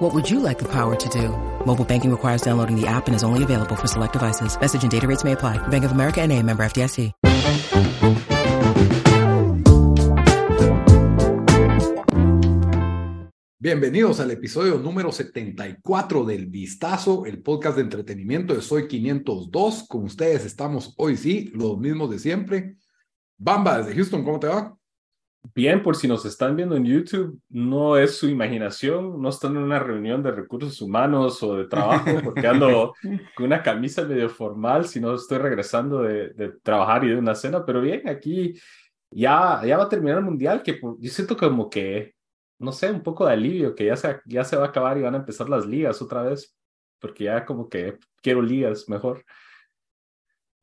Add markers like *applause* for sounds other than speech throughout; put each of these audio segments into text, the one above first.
What would you like the power to do? Mobile banking requires downloading the app and is only available for select devices. Message and data rates may apply. Bank of America and a member FDIC. Bienvenidos al episodio número 74 del Vistazo, el podcast de entretenimiento de Soy 502. Con ustedes estamos hoy sí, los mismos de siempre. Bamba, desde Houston, ¿cómo te va? Bien, por si nos están viendo en YouTube, no es su imaginación, no están en una reunión de recursos humanos o de trabajo, porque ando *laughs* con una camisa medio formal, si no estoy regresando de, de, trabajar y de una cena, pero bien, aquí ya, ya va a terminar el mundial, que yo siento como que no sé, un poco de alivio, que ya se, ya se va a acabar y van a empezar las ligas otra vez, porque ya como que quiero ligas mejor.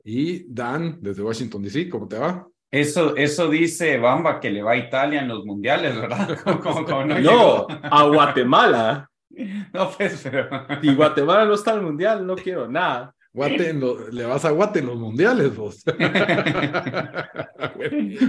Y Dan, desde Washington, D.C., ¿cómo te va? Eso, eso dice Bamba que le va a Italia en los mundiales, ¿verdad? *laughs* Como, como no, no a Guatemala. *laughs* No, pues, pero. Si Guatemala no está en el mundial, no quiero nada. Guate lo, le vas a Guate en los mundiales, vos. *laughs*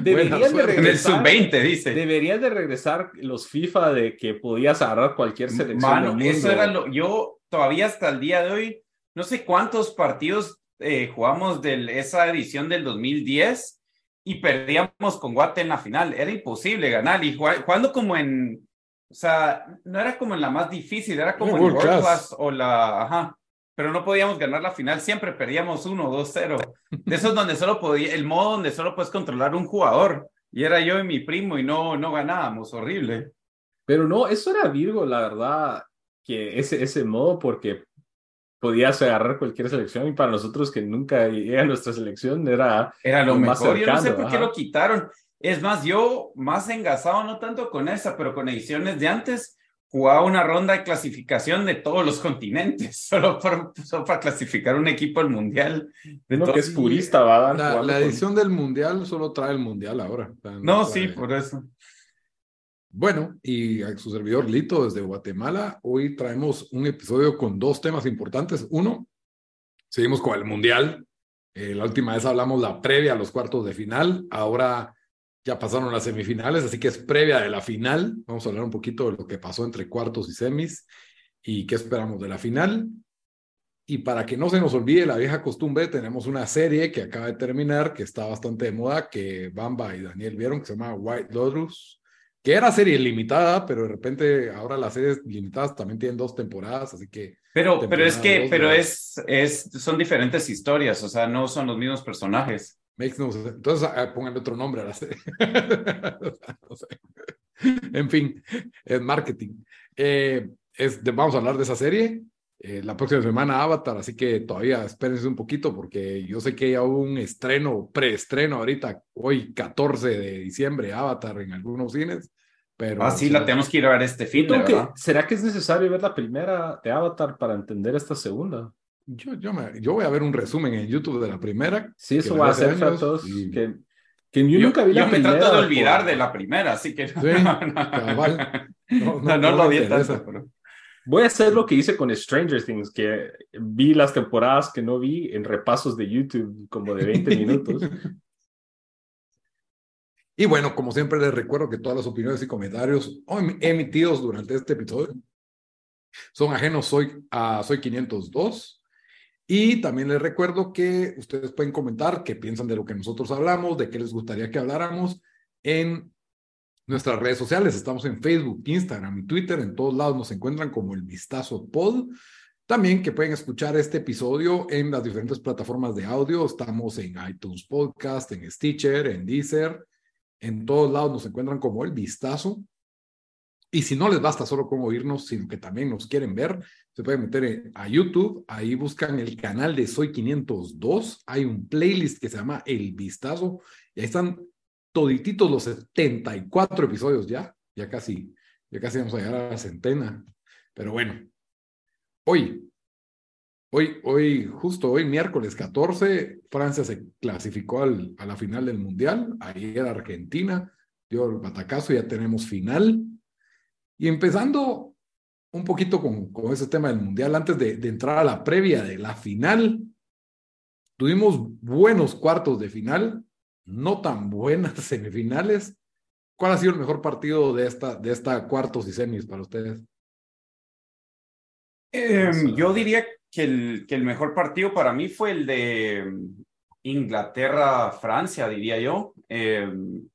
Deberían de regresar, en el sub-20, dice. Deberían de regresar los FIFA de que podías agarrar cualquier selección. Mano, eso era lo. Yo todavía hasta el día de hoy, no sé cuántos partidos eh, jugamos de esa edición del 2010 y perdíamos con Guate en la final. Era imposible ganar. Y jugando como en. O sea, no era como en la más difícil, era como en World Class o la. Ajá pero no podíamos ganar la final, siempre perdíamos 1, 2, 0. De eso es donde solo podía, el modo donde solo puedes controlar un jugador. Y era yo y mi primo y no, no ganábamos, horrible. Pero no, eso era Virgo, la verdad, que ese, ese modo, porque podías agarrar cualquier selección y para nosotros que nunca llega a nuestra selección era, era lo, mejor. Cercano, yo no sé por qué lo quitaron. Es más, yo más engasado, no tanto con esa, pero con ediciones de antes, jugaba una ronda de clasificación de todos los continentes, *laughs* solo para, solo para clasificar un equipo al mundial. De no, que es purista, va. La, la edición con... del mundial solo trae el mundial ahora. No sí, por eso. Bueno, y a su servidor Lito desde Guatemala, hoy traemos un episodio con dos temas importantes. Uno, seguimos con el mundial. Eh, la última vez hablamos la previa a los cuartos de final. Ahora ya pasaron las semifinales, así que es previa de la final. Vamos a hablar un poquito de lo que pasó entre cuartos y semis y qué esperamos de la final. Y para que no se nos olvide la vieja costumbre, tenemos una serie que acaba de terminar, que está bastante de moda, que Bamba y Daniel vieron, que se llama White Lotus, que era serie limitada, pero de repente ahora las series limitadas también tienen dos temporadas, así que... Pero, pero es que, pero es, es, son diferentes historias, o sea, no son los mismos personajes. Makes no sense. Entonces, ah, pónganle otro nombre a la serie. *laughs* no sé. En fin, es marketing. Eh, es de, vamos a hablar de esa serie. Eh, la próxima semana Avatar, así que todavía espérense un poquito porque yo sé que ya hubo un estreno, preestreno ahorita, hoy 14 de diciembre, Avatar en algunos cines. Pero, ah, sí, la tenemos que ir a ver este fin. Que, ¿Será que es necesario ver la primera de Avatar para entender esta segunda? Yo, yo, me, yo voy a ver un resumen en YouTube de la primera. Sí, eso va a ser todos. Y... Que, que yo, yo, nunca vi la yo primera. Yo me trato de olvidar por... de la primera, así que. Sí, *laughs* cabal. No, no, no, lo vi tanto, pero. Voy a hacer lo que hice con Stranger Things, que vi las temporadas que no vi en repasos de YouTube, como de 20 minutos. *laughs* Y bueno, como siempre les recuerdo que todas las opiniones y comentarios emitidos durante este episodio son ajenos soy, a Soy 502 y también les recuerdo que ustedes pueden comentar qué piensan de lo que nosotros hablamos, de qué les gustaría que habláramos en nuestras redes sociales. Estamos en Facebook, Instagram y Twitter. En todos lados nos encuentran como el Vistazo Pod. También que pueden escuchar este episodio en las diferentes plataformas de audio. Estamos en iTunes Podcast, en Stitcher, en Deezer. En todos lados nos encuentran como el Vistazo. Y si no les basta solo con oírnos, sino que también nos quieren ver, se pueden meter a YouTube, ahí buscan el canal de Soy 502, hay un playlist que se llama El Vistazo, y ahí están todititos los 74 episodios ya, ya casi, ya casi vamos a llegar a la centena. Pero bueno, hoy Hoy, hoy, justo hoy, miércoles 14, Francia se clasificó al, a la final del Mundial. Ayer Argentina dio el batacazo, ya tenemos final. Y empezando un poquito con, con ese tema del Mundial, antes de, de entrar a la previa de la final, tuvimos buenos cuartos de final, no tan buenas *laughs* semifinales. ¿Cuál ha sido el mejor partido de esta, de esta cuartos y semis para ustedes? Em, yo diría que el, que el mejor partido para mí fue el de mm, Inglaterra-Francia, diría yo. Em,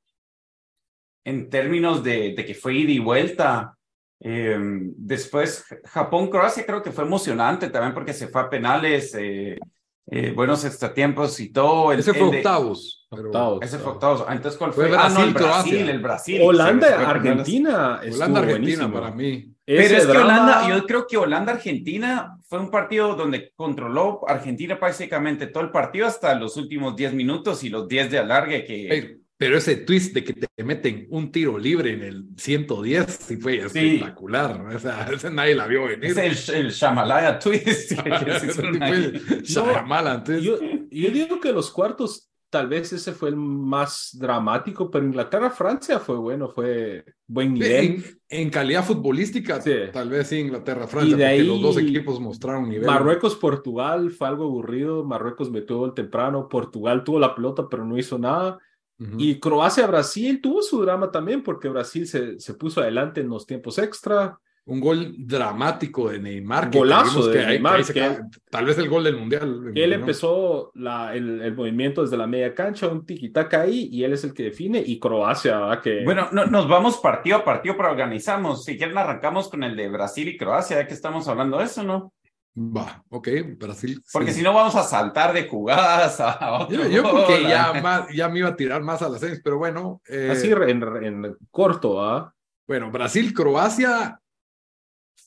en términos de, de, que fue ida y vuelta. Em, después, Japón-Croacia creo que fue emocionante también porque se fue a penales. Eh, eh, buenos extratiempos y todo. El, ese fue el octavos. De, octavos. Ese fue octavos. Entonces, ¿cuál fue? fue Brasil, ah, no, el Brasil, el Brasil. Holanda, Argentina. Holanda, Argentina para mí. Pero Ese es que drama... Holanda, yo creo que Holanda-Argentina fue un partido donde controló Argentina prácticamente todo el partido hasta los últimos 10 minutos y los 10 de alargue que... Pero, pero, ese twist de que te meten un tiro libre en el 110 sí fue sí. espectacular. O sea, ese nadie la vio venir. Es el, el Shamalaya twist. *laughs* Shyamalan twist. Yo, yo digo que los cuartos tal vez ese fue el más dramático, pero Inglaterra-Francia fue bueno, fue buen nivel. En, en calidad futbolística, sí. tal vez sí, Inglaterra-Francia, porque ahí, los dos equipos mostraron nivel. Marruecos-Portugal fue algo aburrido, Marruecos metió gol temprano, Portugal tuvo la pelota, pero no hizo nada. Uh -huh. Y Croacia-Brasil tuvo su drama también, porque Brasil se, se puso adelante en los tiempos extra un gol dramático de Neymar. Que Golazo de que Neymar. Ahí, que ahí tal vez el gol del Mundial. Él empezó la, el, el, movimiento desde la media cancha, un tiki-taka ahí, y él es el que define, y Croacia, ¿verdad? Que... Bueno, no, nos vamos partido a partido, pero organizamos. Si quieren, arrancamos con el de Brasil y Croacia, ya que estamos hablando de eso, ¿no? Va, ok, Brasil. Porque sí. si no vamos a saltar de jugadas a otro Yo, yo porque ya, más, ya me iba a tirar más a las seis, pero bueno. Eh, Así en, en corto, ¿ah? Bueno, Brasil-Croacia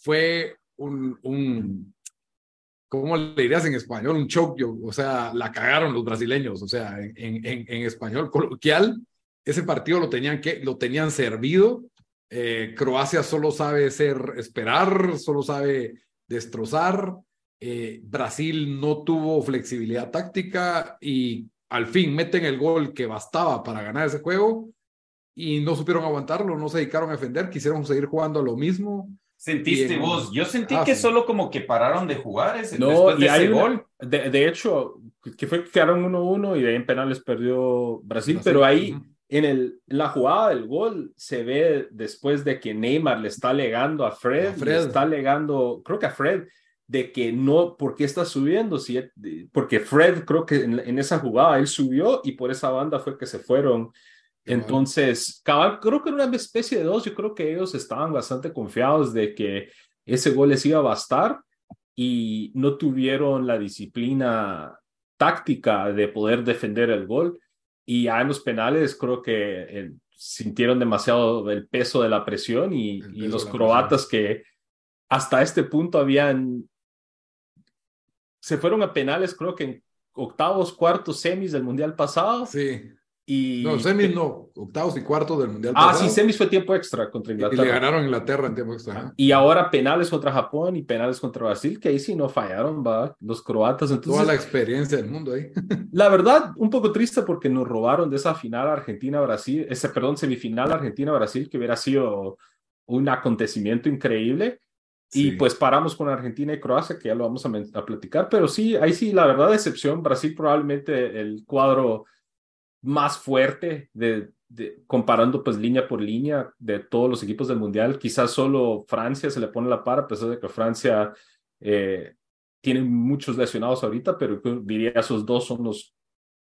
fue un, un, ¿cómo le dirías en español? Un choke, o sea, la cagaron los brasileños, o sea, en, en, en español coloquial, ese partido lo tenían, que, lo tenían servido. Eh, Croacia solo sabe ser, esperar, solo sabe destrozar. Eh, Brasil no tuvo flexibilidad táctica y al fin meten el gol que bastaba para ganar ese juego y no supieron aguantarlo, no se dedicaron a defender, quisieron seguir jugando a lo mismo. ¿Sentiste en... vos? Yo sentí ah, que sí. solo como que pararon de jugar ese, no, después de y hay ese una, gol. De, de, hecho, que fue que quedaron 1-1 y de ahí en penales perdió Brasil, Brasil pero ahí uh -huh. En el, la jugada del gol se ve después de que Neymar le está alegando a Fred, a Fred. le está alegando, creo que a Fred, de que no, ¿por qué está subiendo? Si, porque Fred creo que en, en esa jugada él subió y por esa banda fue que se fueron entonces, cabal, creo que era una especie de dos. Yo creo que ellos estaban bastante confiados de que ese gol les iba a bastar y no tuvieron la disciplina táctica de poder defender el gol. Y ya en los penales creo que el, sintieron demasiado el peso de la presión y, y los croatas que hasta este punto habían... Se fueron a penales, creo que en octavos, cuartos, semis del Mundial pasado. Sí y, no, semis no, octavos y cuartos del Mundial. Ah, pasado. sí, semis fue tiempo extra contra Inglaterra. Y le ganaron a Inglaterra en tiempo extra. Y ahora penales contra Japón y penales contra Brasil, que ahí sí no fallaron, va, los croatas. Entonces, Toda la experiencia del mundo ahí. *laughs* La verdad, un poco triste porque nos robaron de esa final Argentina-Brasil, ese, perdón, semifinal Argentina-Brasil, que hubiera sido un acontecimiento increíble. Sí. Y pues paramos con Argentina y Croacia, que ya lo vamos a, a platicar, pero sí, ahí sí, la verdad, decepción. Brasil probablemente el cuadro más fuerte de, de, comparando pues línea por línea de todos los equipos del mundial. Quizás solo Francia se le pone la par, a pesar de que Francia eh, tiene muchos lesionados ahorita, pero diría esos dos son los,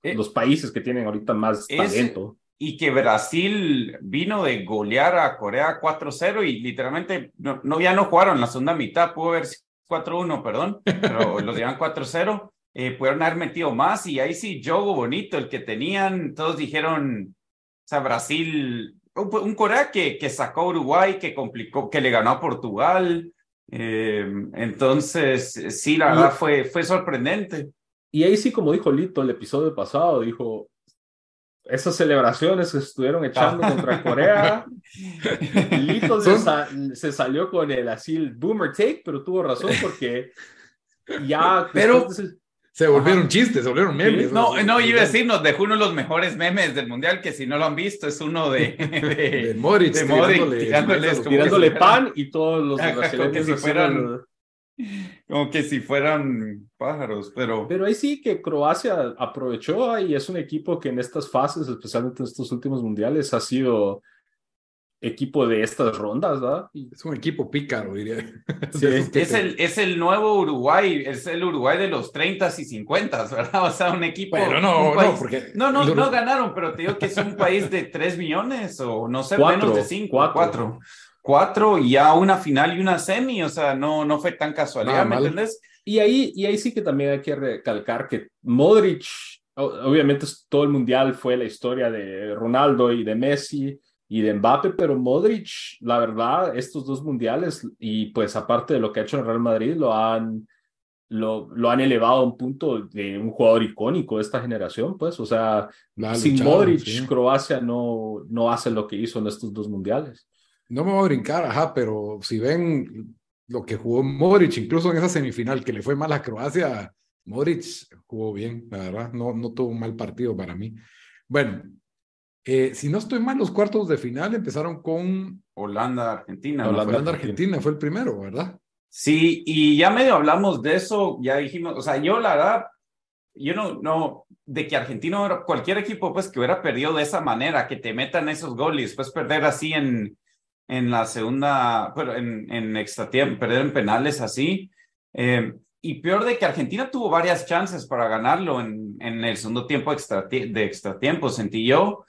eh, los países que tienen ahorita más es, talento. Y que Brasil vino de golear a Corea 4-0 y literalmente no, no, ya no jugaron la segunda mitad, pudo haber 4-1, perdón, pero *laughs* los llevan 4-0 eh, pudieron haber metido más y ahí sí, juego bonito, el que tenían, todos dijeron, o sea, Brasil, un, un Corea que, que sacó a Uruguay, que complicó, que le ganó a Portugal, eh, entonces sí, la verdad fue, fue sorprendente. Y ahí sí, como dijo Lito el episodio pasado, dijo, esas celebraciones que estuvieron echando contra Corea. *laughs* Lito se, sa se, salió con el así el boomer take, pero tuvo razón porque ya. Pero- de Se volvieron chistes, se volvieron memes. No, O sea, no, iba a decir, nos dejó uno de los mejores memes del mundial, que si no lo han visto, es uno de. *laughs* De de Modric, de Modric tirándole- tirándoles como- tirándole pan y todos los Ajá, como que si fueran- como que si fueran pájaros, pero. Pero ahí sí que Croacia aprovechó y es un equipo que en estas fases, especialmente en estos últimos mundiales, ha sido equipo de estas rondas, ¿verdad? Es un equipo pícaro, diría. *laughs* Sí, que Es te- el, es el nuevo Uruguay, es el Uruguay de los 30 y 50, ¿verdad? O sea, un equipo. Pero no, un país- no, porque. No, no, el no ganaron, pero te digo que es un país de 3 millones o no sé, Cuatro, menos de 5, cuatro. 4. Cuatro y ya una final y una semi, o sea, no, no fue tan casualidad, Nada ¿me mal. entendés? Y ahí, y ahí sí que también hay que recalcar que Modric, obviamente todo el mundial fue la historia de Ronaldo y de Messi y de Mbappe, pero Modric, la verdad, estos dos mundiales y pues aparte de lo que ha hecho en Real Madrid, lo han, lo, lo han elevado a un punto de un jugador icónico de esta generación, pues, o sea, La sin luchado, Modric, sí. Croacia no, no hace lo que hizo en estos dos mundiales. No me voy a brincar, ajá, pero si ven lo que jugó Modric, incluso en esa semifinal que le fue mal a Croacia, Modric jugó bien, la verdad, no, no tuvo un mal partido para mí. Bueno, eh, si no estoy mal, los cuartos de final empezaron con Holanda, Argentina. Holanda, Holanda, Argentina. Fue el primero, ¿verdad? Sí, y ya medio hablamos de eso, ya dijimos, o sea, yo la verdad, yo no, no, de que Argentina, cualquier equipo pues que hubiera perdido de esa manera, que te metan esos goles, después perder así en, en la segunda, pero en, en extra tiempo, perder en penales así, eh, y peor de que Argentina tuvo varias chances para ganarlo en, en el segundo tiempo extra, de extra tiempo, sentí yo.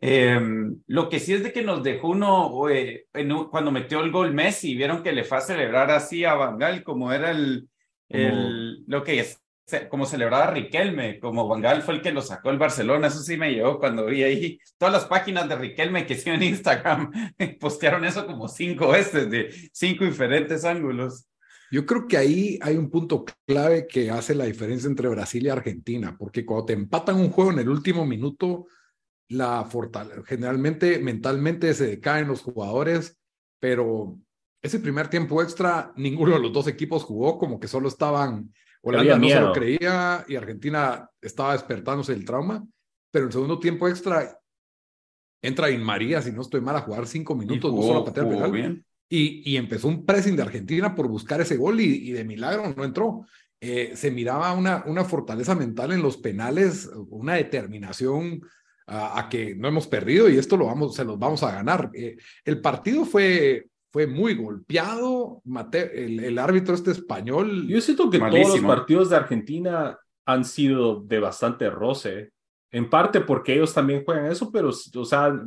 Eh, lo que sí es de que nos dejó uno, eh, en cuando metió el gol Messi, vieron que le fue a celebrar así a Bangal, como era el, el lo que es, como celebraba Riquelme, como Bangal fue el que lo sacó el Barcelona, eso sí me llegó cuando vi ahí todas las páginas de Riquelme que hicieron en Instagram, *laughs* postearon eso como cinco veces, de cinco diferentes ángulos. Yo creo que ahí hay un punto clave que hace la diferencia entre Brasil y Argentina, porque cuando te empatan un juego en el último minuto, la fortale- generalmente mentalmente se decaen los jugadores, pero ese primer tiempo extra, ninguno de los dos equipos jugó, como que solo estaban, Holanda no se lo creía y Argentina estaba despertándose del trauma, pero el segundo tiempo extra entra In María, si no estoy mal, a jugar cinco minutos, no solo a patear jugó penal. bien. Y, y empezó un pressing de Argentina por buscar ese gol y, y de milagro no entró. Eh, se miraba una, una fortaleza mental en los penales, una determinación a, a que no hemos perdido y esto lo vamos, se los vamos a ganar. Eh, el partido fue, fue muy golpeado. Mate- el, el árbitro este español. Yo siento que todos los Malísimo. partidos de Argentina han sido de bastante roce, en parte porque ellos también juegan eso, pero, o sea,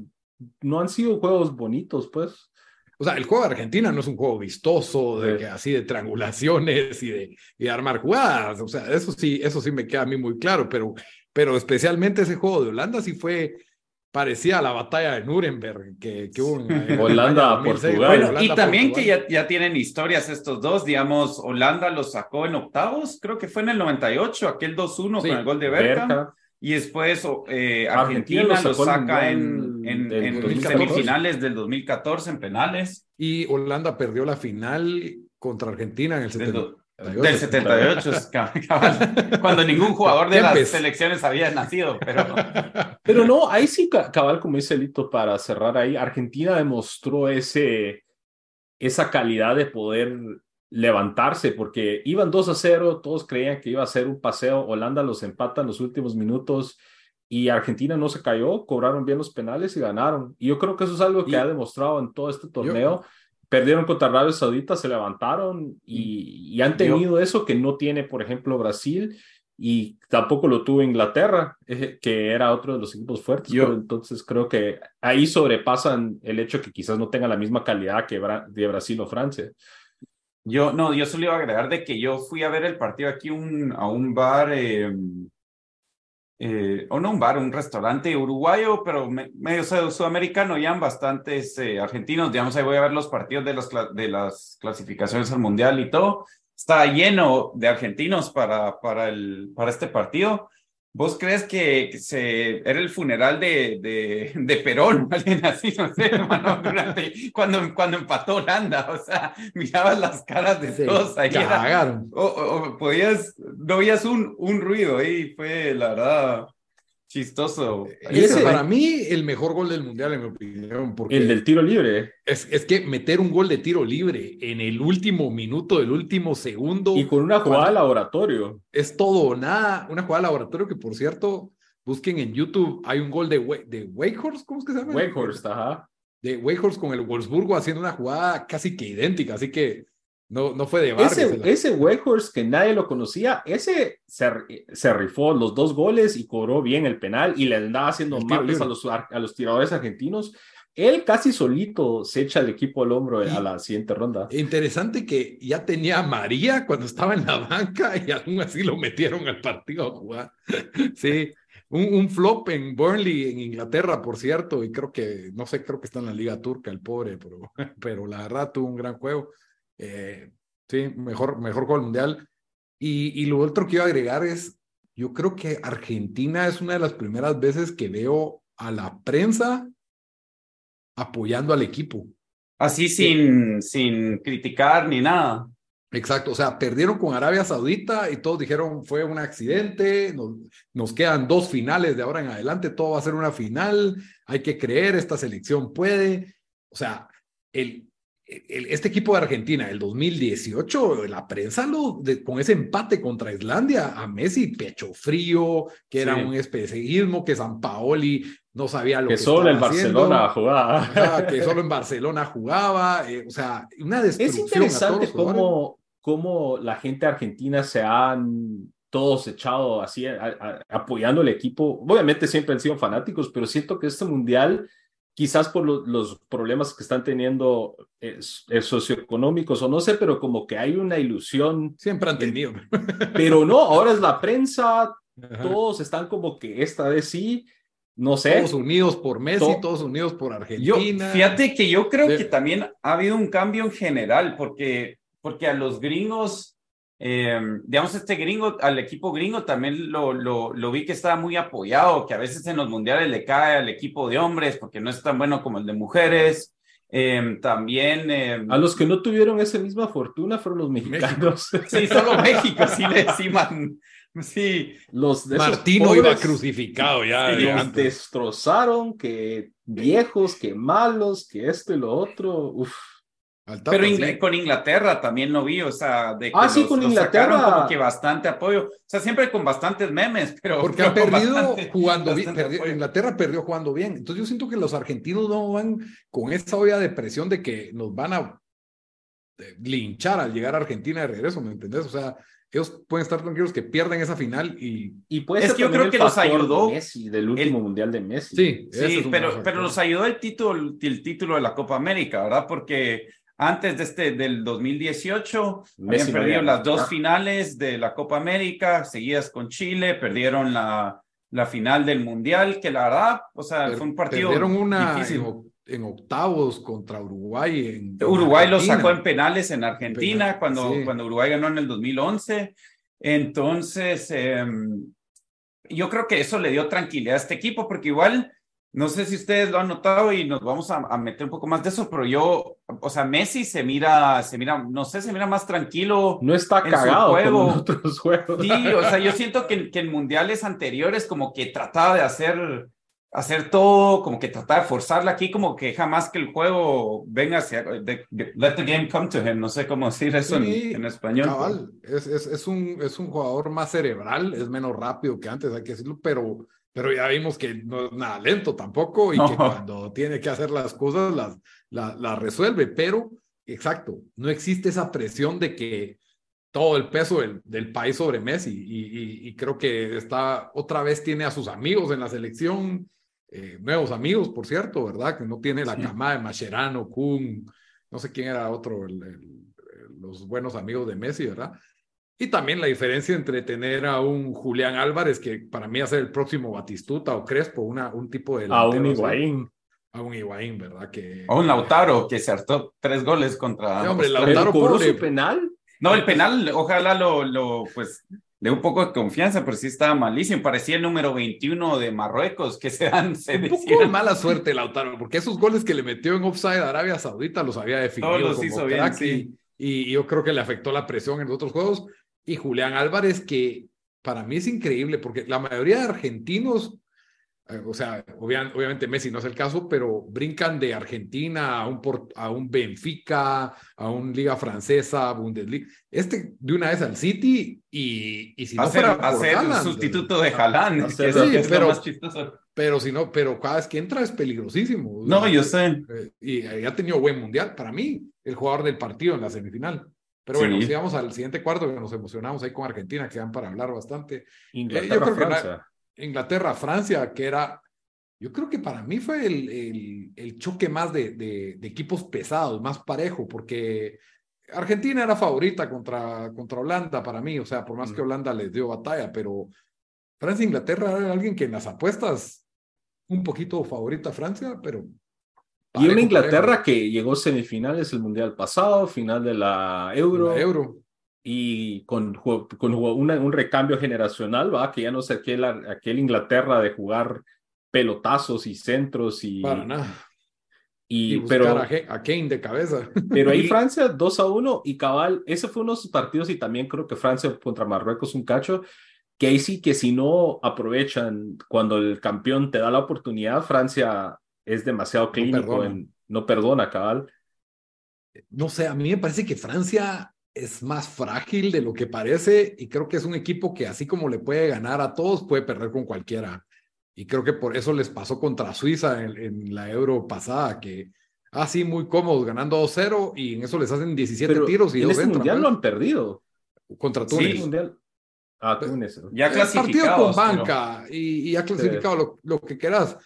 no han sido juegos bonitos, pues. O sea, el juego de Argentina no es un juego vistoso, de Sí. que así de triangulaciones y de, y de armar jugadas. O sea, eso sí, eso sí me queda a mí muy claro, pero, pero especialmente ese juego de Holanda sí fue, parecía la batalla de Nuremberg que, que hubo en, en Holanda, España 2006. Portugal. Bueno, Holanda, y también Portugal. que ya, ya tienen historias estos dos, digamos, Holanda los sacó en octavos, creo que fue en el 98, aquel 2-1 Sí, con el gol de Berca, Berca. y después eh, Argentina Argentina, lo lo sacó en- saca en, en, del en 2014. semifinales del 2014 en penales, Y Holanda perdió la final contra Argentina en el del, 78. do- del 78, *laughs* es ca- cabal, cuando ningún jugador de las selecciones había nacido, pero *laughs* Pero no, ahí sí, ca- cabal, como dice Lito, para cerrar ahí, Argentina demostró ese, esa calidad de poder levantarse, porque iban 2 a 0, todos creían que iba a ser un paseo, Holanda los empata en los últimos minutos y Argentina no se cayó, cobraron bien los penales y ganaron. Y yo creo que eso es algo que Y- ha demostrado en todo este torneo. Perdieron contra Arabia Saudita, se levantaron y, y han tenido eso que no tiene, por ejemplo, Brasil y tampoco lo tuvo Inglaterra, eh, que era otro de los equipos fuertes. Yo- pero entonces creo que ahí sobrepasan el hecho que quizás no tenga la misma calidad que de Brasil o Francia. Yo, no, yo solo iba a agregar de que yo fui a ver el partido aquí un, a un bar, eh, eh, o no un bar, un restaurante uruguayo, pero me- medio sud- sudamericano, ya bastantes eh, argentinos, digamos, ahí voy a ver los partidos de, los, de las clasificaciones al Mundial y todo. Está lleno de argentinos para, para, el, para este partido. ¿Vos crees que se, era el funeral de, de, de Perón? Alguien así, no sé, hermano, durante, cuando, cuando empató Holanda, o sea, mirabas las caras de Se todos ahí. era- o- o podías, no oías un, un ruido ahí, fue la verdad chistoso. Y Ese- ese para mí el mejor gol del mundial, en mi opinión, porque El del tiro libre. es, es que meter un gol de tiro libre en el último minuto del último segundo Y con una jugada de Cuando- laboratorio. es todo o nada. Una jugada de laboratorio que, por cierto, busquen en YouTube. Hay un gol de, de Wakehorst, ¿cómo es que se llama? Wakehorst, ajá. De Wakehorst con el Wolfsburgo haciendo una jugada casi que idéntica. Así que no, no fue de Vargas. Ese, ese Wakehorst que nadie lo conocía, ese se, se rifó los dos goles y cobró bien el penal y le andaba haciendo libre. a los, a los tiradores argentinos. Él casi solito se echa el equipo al hombro Y- a la siguiente ronda. Interesante que ya tenía a María cuando estaba en la banca y aún así lo metieron al partido a jugar. Sí, un, un flop en Burnley, en Inglaterra, por cierto, y creo que, no sé, creo que está en la Liga Turca el pobre, pero, pero la verdad tuvo un gran juego. Eh, sí, mejor, mejor juego del mundial. Y, y lo otro que iba a agregar es, yo creo que Argentina es una de las primeras veces que veo a la prensa apoyando al equipo. Así sin, sin criticar ni nada. Exacto, o sea, perdieron con Arabia Saudita y todos dijeron fue un accidente, nos, nos quedan dos finales de ahora en adelante, todo va a ser una final, hay que creer, esta selección puede. O sea, el- este equipo de Argentina, el 2018, la prensa lo, de- con ese empate contra Islandia, a Messi pecho frío, que era Sí. un especismo, que San Paoli no sabía lo que, Que solo haciendo. Barcelona jugaba. Ajá, que solo en Barcelona jugaba, eh, o sea, una Es destrucción. a todos interesante cómo, cómo la gente argentina se han todos echado así a- a- apoyando el equipo. Obviamente siempre han sido fanáticos, pero siento que este mundial, quizás por lo- los problemas que están teniendo eh, eh, socioeconómicos o no sé, pero como que hay una ilusión. Siempre han tenido. *laughs* Pero no, ahora es la prensa, Ajá. todos están como que esta vez sí, no sé. Todos unidos por Messi, To- todos unidos por Yo, Argentina. fíjate que yo creo De- que también ha habido un cambio en general, porque, porque a los gringos, eh, digamos, este gringo, al equipo gringo también lo, lo, lo vi que estaba muy apoyado, que a veces en los mundiales le cae al equipo de hombres porque no es tan bueno como el de mujeres. Eh, también. eh, A los que no tuvieron esa misma fortuna fueron los mexicanos. *laughs* Sí, solo México, sí le decían. Sí, Los Martino iba crucificado ya. Los antes. destrozaron, que viejos, que malos, que esto y lo otro. Uf. Al Tata, Pero sí. Con Inglaterra también lo vi, o sea, de que Ah, sí, los- con los Inglaterra. sacaron como que bastante apoyo, o sea, siempre con bastantes memes, pero Porque *laughs* con perdido bastante- jugando bien. bastante apoyo. Inglaterra perdió jugando bien. Entonces yo siento que los argentinos no van con esa olla de presión de que nos van a eh, linchar al llegar a Argentina de regreso, ¿me entendés? O sea, ellos pueden estar tranquilos que pierden esa final y Y puede Es ser que yo creo que los de ayudó Messi, del último mundial de Messi. sí, Sí, pero, pero nos ayudó el título, el título de la Copa América, ¿verdad? Porque antes de este, del 2018, Messi habían perdido las dos ah. finales de la Copa América, seguidas con Chile, perdieron la, la final del Mundial, que la verdad, o sea, fue un partido Perdieron una difícil. en, oc- en octavos contra Uruguay. En, en Uruguay lo Argentina. sacó en penales en Argentina Penal, cuando, sí. cuando Uruguay ganó en el 2011. Entonces, eh, yo creo que eso le dio tranquilidad a este equipo, porque igual, no sé si ustedes lo han notado y nos vamos a, a meter un poco más de eso, pero yo, o sea, Messi se mira, se mira, no sé, se mira más tranquilo. No está En su cagado juego. como en otros juegos. Sí, o sea, yo *laughs* siento que, que en mundiales anteriores como que trataba de hacer, hacer todo, como que trataba de forzarla aquí, como que jamás que el juego venga hacia, de- de- let the game come to him, no sé cómo decir eso en- Sí, en, español. Cabal, es, es, es, un, es un jugador más cerebral, es menos rápido que antes, hay que decirlo, pero, pero ya vimos que no es nada lento tampoco y No. que cuando tiene que hacer las cosas las, la- las resuelve, pero exacto, no existe esa presión de que todo el peso del, del país sobre Messi y, y- y creo que está otra vez tiene a sus amigos en la selección, eh, nuevos amigos, por cierto, ¿verdad? Que no tiene la Sí. camada de Mascherano, Kun, no sé quién era otro, el- el- los buenos amigos de Messi, ¿verdad? Y también la diferencia entre tener a un Julián Álvarez, que para mí va a ser el próximo Batistuta o Crespo, una, un tipo de... A un. Higuaín. A un Higuaín, ¿verdad? Que, O un Lautaro que se hartó tres goles contra. Sí, hombre. Lautaro pobre. su penal. No, el penal, ojalá lo, lo, pues, de un poco de confianza, pero sí estaba malísimo. Parecía el número 21 de Marruecos, que se dan. Se un poco de mala suerte, Lautaro, porque esos goles que le metió en offside a Arabia Saudita los había definido. Todos los hizo bien, sí. y, y yo creo que le afectó la presión en los otros juegos. Y Julián Álvarez, que para mí es increíble, porque la mayoría de argentinos eh, o sea, obviamente Messi no es el caso, pero brincan de Argentina a un, a un Benfica, a un Liga Francesa, Bundesliga. Este de una vez al City y, y si no fuera el sustituto de Haaland. sí, pero, pero si no, pero cada vez que entra es peligrosísimo. No, yo sé. Eh, y, ha tenido buen mundial. Para mí, el jugador del partido en la semifinal. Pero bueno, sigamos al siguiente cuarto que nos emocionamos ahí con Argentina, que dan para hablar bastante. Eh, Inglaterra, Francia. Inglaterra, Francia, que era, yo creo que para mí fue el, el, choque más de, de, equipos pesados, más parejo, porque Argentina era favorita contra, contra Holanda para mí, o sea, por más que Holanda les dio batalla, pero Francia e Inglaterra era alguien que en las apuestas un poquito favorita a Francia, pero... y una Inglaterra que llegó semifinales el Mundial pasado, final de la Euro. La Euro y con, con un recambio generacional, ¿va? que ya no sé aquel, aquel Inglaterra de jugar pelotazos y centros y... Para nada. Y, pero, a, Kane de cabeza. Pero ahí *laughs* Francia 2 a 1 y cabal, ese fue uno de sus partidos y también creo que Francia contra Marruecos un cacho, que ahí sí que si no aprovechan cuando el campeón te da la oportunidad, Francia es demasiado clínico, no en, no perdona cabal. No sé, a mí me parece que Francia es más frágil de lo que parece y creo que es un equipo que así como le puede ganar a todos, puede perder con cualquiera. Y creo que por eso les pasó contra Suiza en, la Euro pasada, que así ah, muy cómodos, ganando 2-0 y en eso les hacen 17 tiros y en dos este mundial lo han perdido. Contra Túnez. mundial. Ah, Túnez. Ya clasificado. Partido con banca y, ya clasificado lo, lo que quieras.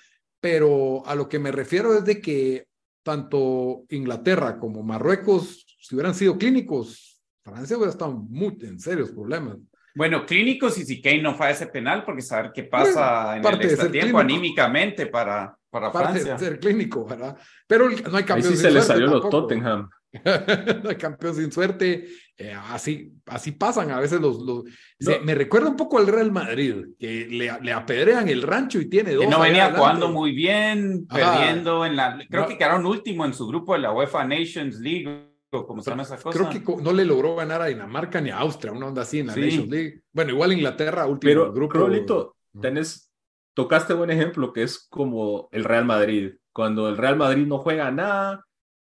Pero a lo que me refiero es de que tanto Inglaterra como Marruecos, si hubieran sido clínicos, Francia hubiera estado muy en serios problemas. Bueno, clínicos y si Kane no falla ese penal, porque saber qué pasa en el extratiempo anímicamente para, para parte Francia. de ser clínico, ¿verdad? Pero no hay campeón Ahí sí se le salió los Tottenham. No *laughs* hay campeón sin suerte. Eh, así, así pasan a veces los... los me recuerda un poco al Real Madrid, que le, le apedrean el rancho y tiene dos. Que no venía jugando muy bien, perdiendo en la... Creo que quedaron último en su grupo de la UEFA Nations League como se llama esa cosa. Creo que no le logró ganar a Dinamarca ni a Austria, una onda así en la Nations League. Bueno, igual Inglaterra, último Pero, grupo. Crolito, tenés, tocaste buen ejemplo que es como el Real Madrid. Cuando el Real Madrid no juega nada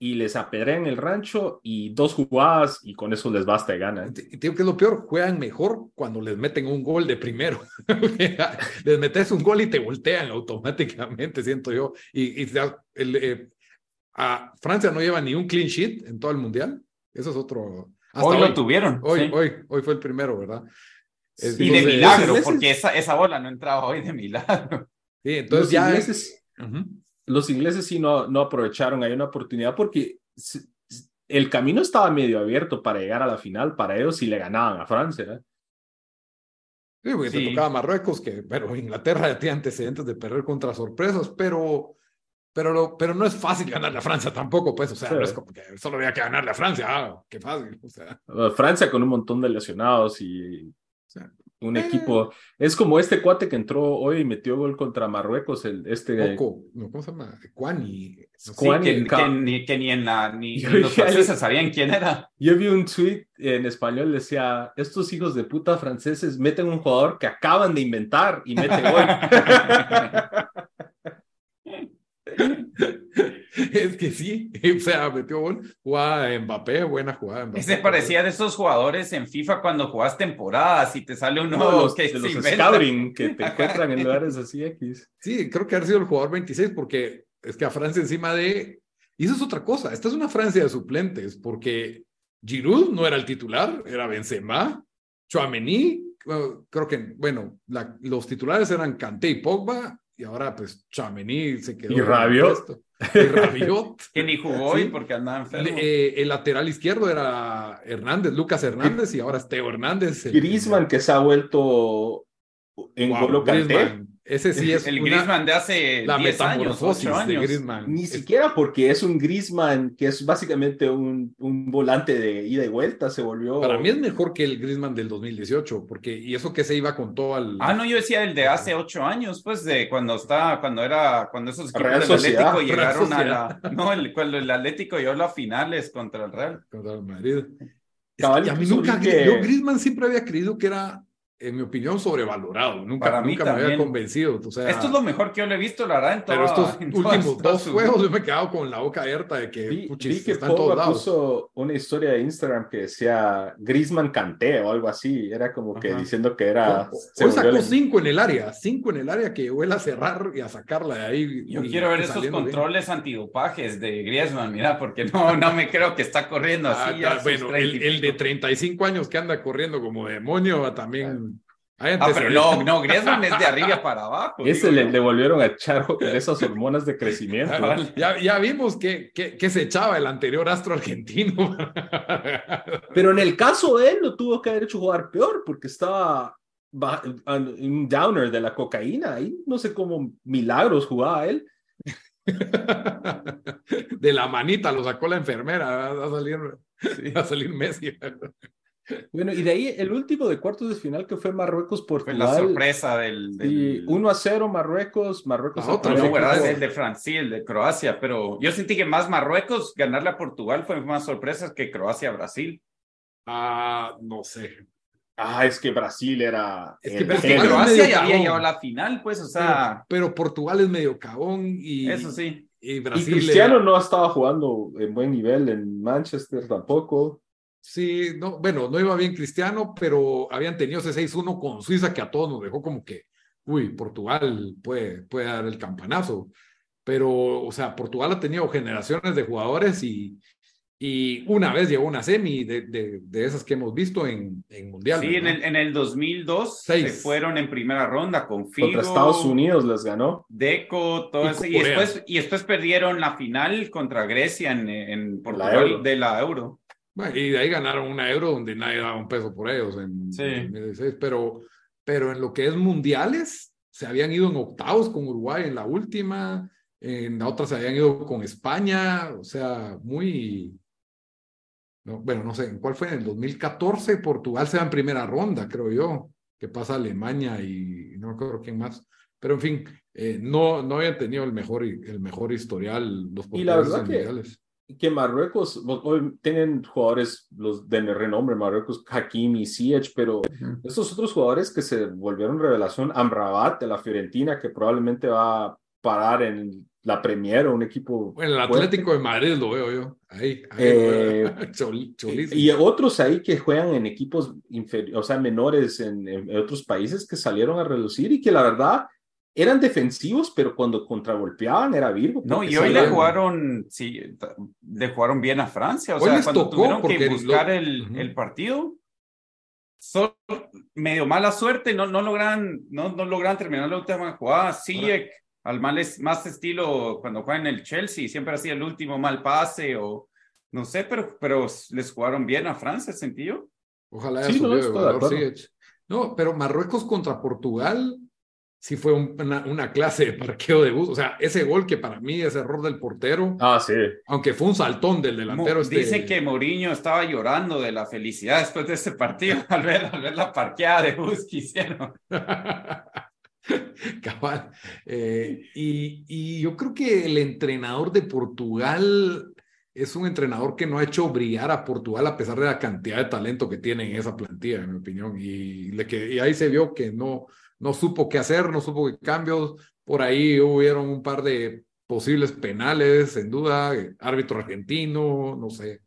y les apedrean el rancho y dos jugadas y con eso les basta y ganan. Y digo que es lo peor, juegan mejor cuando les meten un gol de primero. *laughs* les metes un gol y te voltean automáticamente, siento yo. Y, y el, eh, a Francia no lleva ni un clean sheet en todo el mundial. Eso es otro. hoy, lo tuvieron. Hoy, hoy, hoy fue el primero, ¿verdad? y de milagro, porque esa, esa bola no entraba hoy de milagro. Sí, entonces los ya. Ingleses, Los ingleses sí no, no aprovecharon ahí una oportunidad porque el camino estaba medio abierto para llegar a la final para ellos si le ganaban a Francia. ¿eh? Sí, porque sí. tocaba Marruecos, que, pero Inglaterra ya tiene antecedentes de perder contra sorpresas, pero pero, pero no es fácil ganarle a Francia tampoco, pues, o sea, no es como que solo había que ganarle a Francia, ah, qué fácil, o sea. Francia con un montón de lesionados y un eh. equipo, es como este cuate que entró hoy y metió gol contra Marruecos, el, este... Poco, ¿cómo se llama? Cuani. Sí, que, que, que, ni en la, ni, ni *laughs* los franceses sabían quién era. Yo vi un tweet en español, decía, estos hijos de puta franceses meten un jugador que acaban de inventar y mete gol. *laughs* *laughs* *laughs* es que sí, o sea, metió gol, jugada Mbappé, buena jugada. Mbappé, Ese parecía de esos jugadores en FIFA cuando jugas temporadas y te sale uno de los, que de los scouting que te *laughs* encuentran en lugares así X. Sí, creo que ha sido el jugador 26 porque es que a Francia encima de... Y eso es otra cosa, esta es una Francia de suplentes porque Giroud no era el titular, era Benzema, Chouameni, creo que, bueno, los titulares eran Kanté y Pogba, y ahora pues Chamení se quedó. Y Rabiot. Y Rabiot. *laughs* que ni jugó hoy porque andaba enfermo. Eh, el lateral izquierdo era Hernández, Lucas Hernández, y ahora es Teo Hernández. Griezmann, que se ha vuelto en wow, Ese sí es el una- Griezmann de hace la 10 años, metamorfosis 8 de años. Griezmann. Ni siquiera porque es un Griezmann que es básicamente un, un volante de ida y vuelta, se volvió. Para mí es mejor que el Griezmann del 2018, porque y eso que se iba con todo al Ah, no, yo decía el de hace ocho años, pues de cuando estaba, cuando era, cuando esos equipos Real del Sociedad, Atlético llegaron a la, *laughs* no, el, cuando el Atlético llegó a las finales contra el Real. contra el Madrid. Es que a mí nunca, que- yo Griezmann siempre había creído que era, en mi opinión, sobrevalorado. Nunca, Para mí nunca me había convencido. O sea, Esto es lo mejor que yo le he visto, la verdad, en pero toda- estos *laughs* en últimos dos juegos yo me he quedado con la boca abierta de que Vi, puchis, vi que está en todos lados. puso una historia de Instagram que decía Griezmann Canté o algo así. Era como que Ajá. diciendo que era. Hoy sacó cinco en el área, cinco en el área que él a cerrar y a sacarla de ahí. Yo y- quiero ver esos saliendo bien. controles antidopajes de Griezmann, mira, porque no, no me creo que está corriendo Ah, así. ya bueno, 30 el, el de pico. 35 años que anda corriendo como demonio ah, también. Ah, pero antecedentes. no, no, Griezmann es de arriba para abajo. *laughs* Ese digo le, le volvieron a echar *laughs* esas hormonas de crecimiento. Cabal. Ya, ya vimos que, que, que se echaba el anterior astro argentino. *laughs* Pero en el caso de él, lo tuvo que haber hecho jugar peor porque estaba un downer de la cocaína. Ahí no sé cómo milagros jugaba él. De la manita lo sacó la enfermera. Va a salir, va a salir Messi. Bueno, y de ahí el último de cuartos de final que fue Marruecos Fue Portugal. la sorpresa del. del... Y 1 a 0 Marruecos, Marruecos. No, ¿verdad? equipo- El de Francia, el de Croacia, pero yo sentí que más Marruecos ganarle a Portugal fue más sorpresa que Croacia-Brasil. Ah, no sé. Ah, es que Brasil era. Es que el es Croacia ya había llegado a la final, pues, o sea, Pero Portugal es medio cagón y, eso sí. y Y Brasil. Cristiano era- no estaba jugando en buen nivel en Manchester tampoco. Sí, no, bueno, no iba bien Cristiano, pero habían tenido ese 6-1 con Suiza que a todos nos dejó como que, uy, Portugal puede, puede dar el campanazo. Pero, o sea, Portugal ha tenido generaciones de jugadores y, y una vez llegó una semi de, de, de esas que hemos visto en, en Mundial. Sí, en el, en el 2002 Seis. se fueron en primera ronda con Figo, Contra Estados Unidos les ganó. Deco, todo Y eso. Y después, y después perdieron la final contra Grecia en, en Portugal Euro. de la Euro. Bueno, y de ahí ganaron una euro donde nadie daba un peso por ellos en Sí. 2016, pero, pero en lo que es mundiales, se habían ido en octavos con Uruguay en la última, en la otra se habían ido con España, o sea, muy... No, bueno, no sé, ¿en cuál fue? En el 2014 Portugal se va en primera ronda, creo yo, que pasa Alemania y no me acuerdo quién más. Pero en fin, eh, no, no habían tenido el mejor, el mejor historial los Y la portugueses verdad en que- mundiales. Que Marruecos, hoy tienen jugadores los de renombre, Marruecos, Hakimi, Ziyech, pero estos otros jugadores que se volvieron revelación, Amrabat de la Fiorentina, que probablemente va a parar en la Premier o un equipo. Bueno, el fuerte. Atlético de Madrid lo veo yo. Ahí. ahí Eh. *laughs* Chol-. Y otros ahí que juegan en equipos inferiores, o sea, menores en, en otros países que salieron a reducir y que la verdad eran defensivos, pero cuando contragolpeaban era Virgo. No, y hoy le jugaron, sí, le jugaron bien a Francia. O Hoy sea, les cuando tocó tuvieron porque que lo- buscar el, el partido, solo medio mala suerte, no, no logran, no, no logran terminar la última jugada. Ziyech, al mal es más estilo cuando juega en el Chelsea, siempre hacía el último mal pase o no sé, pero, pero les jugaron bien a Francia, ¿sentido? Ojalá haya Sí, no, subido. Ziyech. No, pero Marruecos contra Portugal sí fue un- una, una clase de parqueo de bus. O sea, ese gol que para mí es error del portero, Ah, sí. aunque fue un saltón del delantero. Este- Dicen que Mourinho estaba llorando de la felicidad después de ese partido *laughs* al ver, al ver la parqueada de bus que hicieron. *laughs* Cabal. Eh, y, y yo creo que el entrenador de Portugal es un entrenador que no ha hecho brillar a Portugal a pesar de la cantidad de talento que tiene en esa plantilla, en mi opinión. Y, le que, y ahí se vio que no, no supo qué hacer, no supo qué cambios. Por ahí hubieron un par de posibles penales, en duda, eh, árbitro argentino, no sé,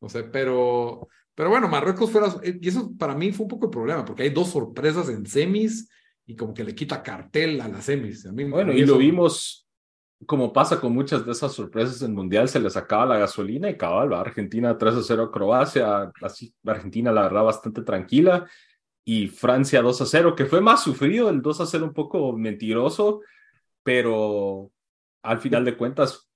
no sé, pero, pero bueno, Marruecos fuera, eh, y eso para mí fue un poco el problema, porque hay dos sorpresas en semis y como que le quita cartel a las semis. A mí, Bueno, a mí y eso- lo vimos, como pasa con muchas de esas sorpresas en Mundial, se les acaba la gasolina y cabal, va Argentina 3 a 0 a Croacia, así Argentina la verdad bastante tranquila, y Francia 2 a 0, que fue más sufrido, el 2 a 0 un poco mentiroso, pero al final de cuentas,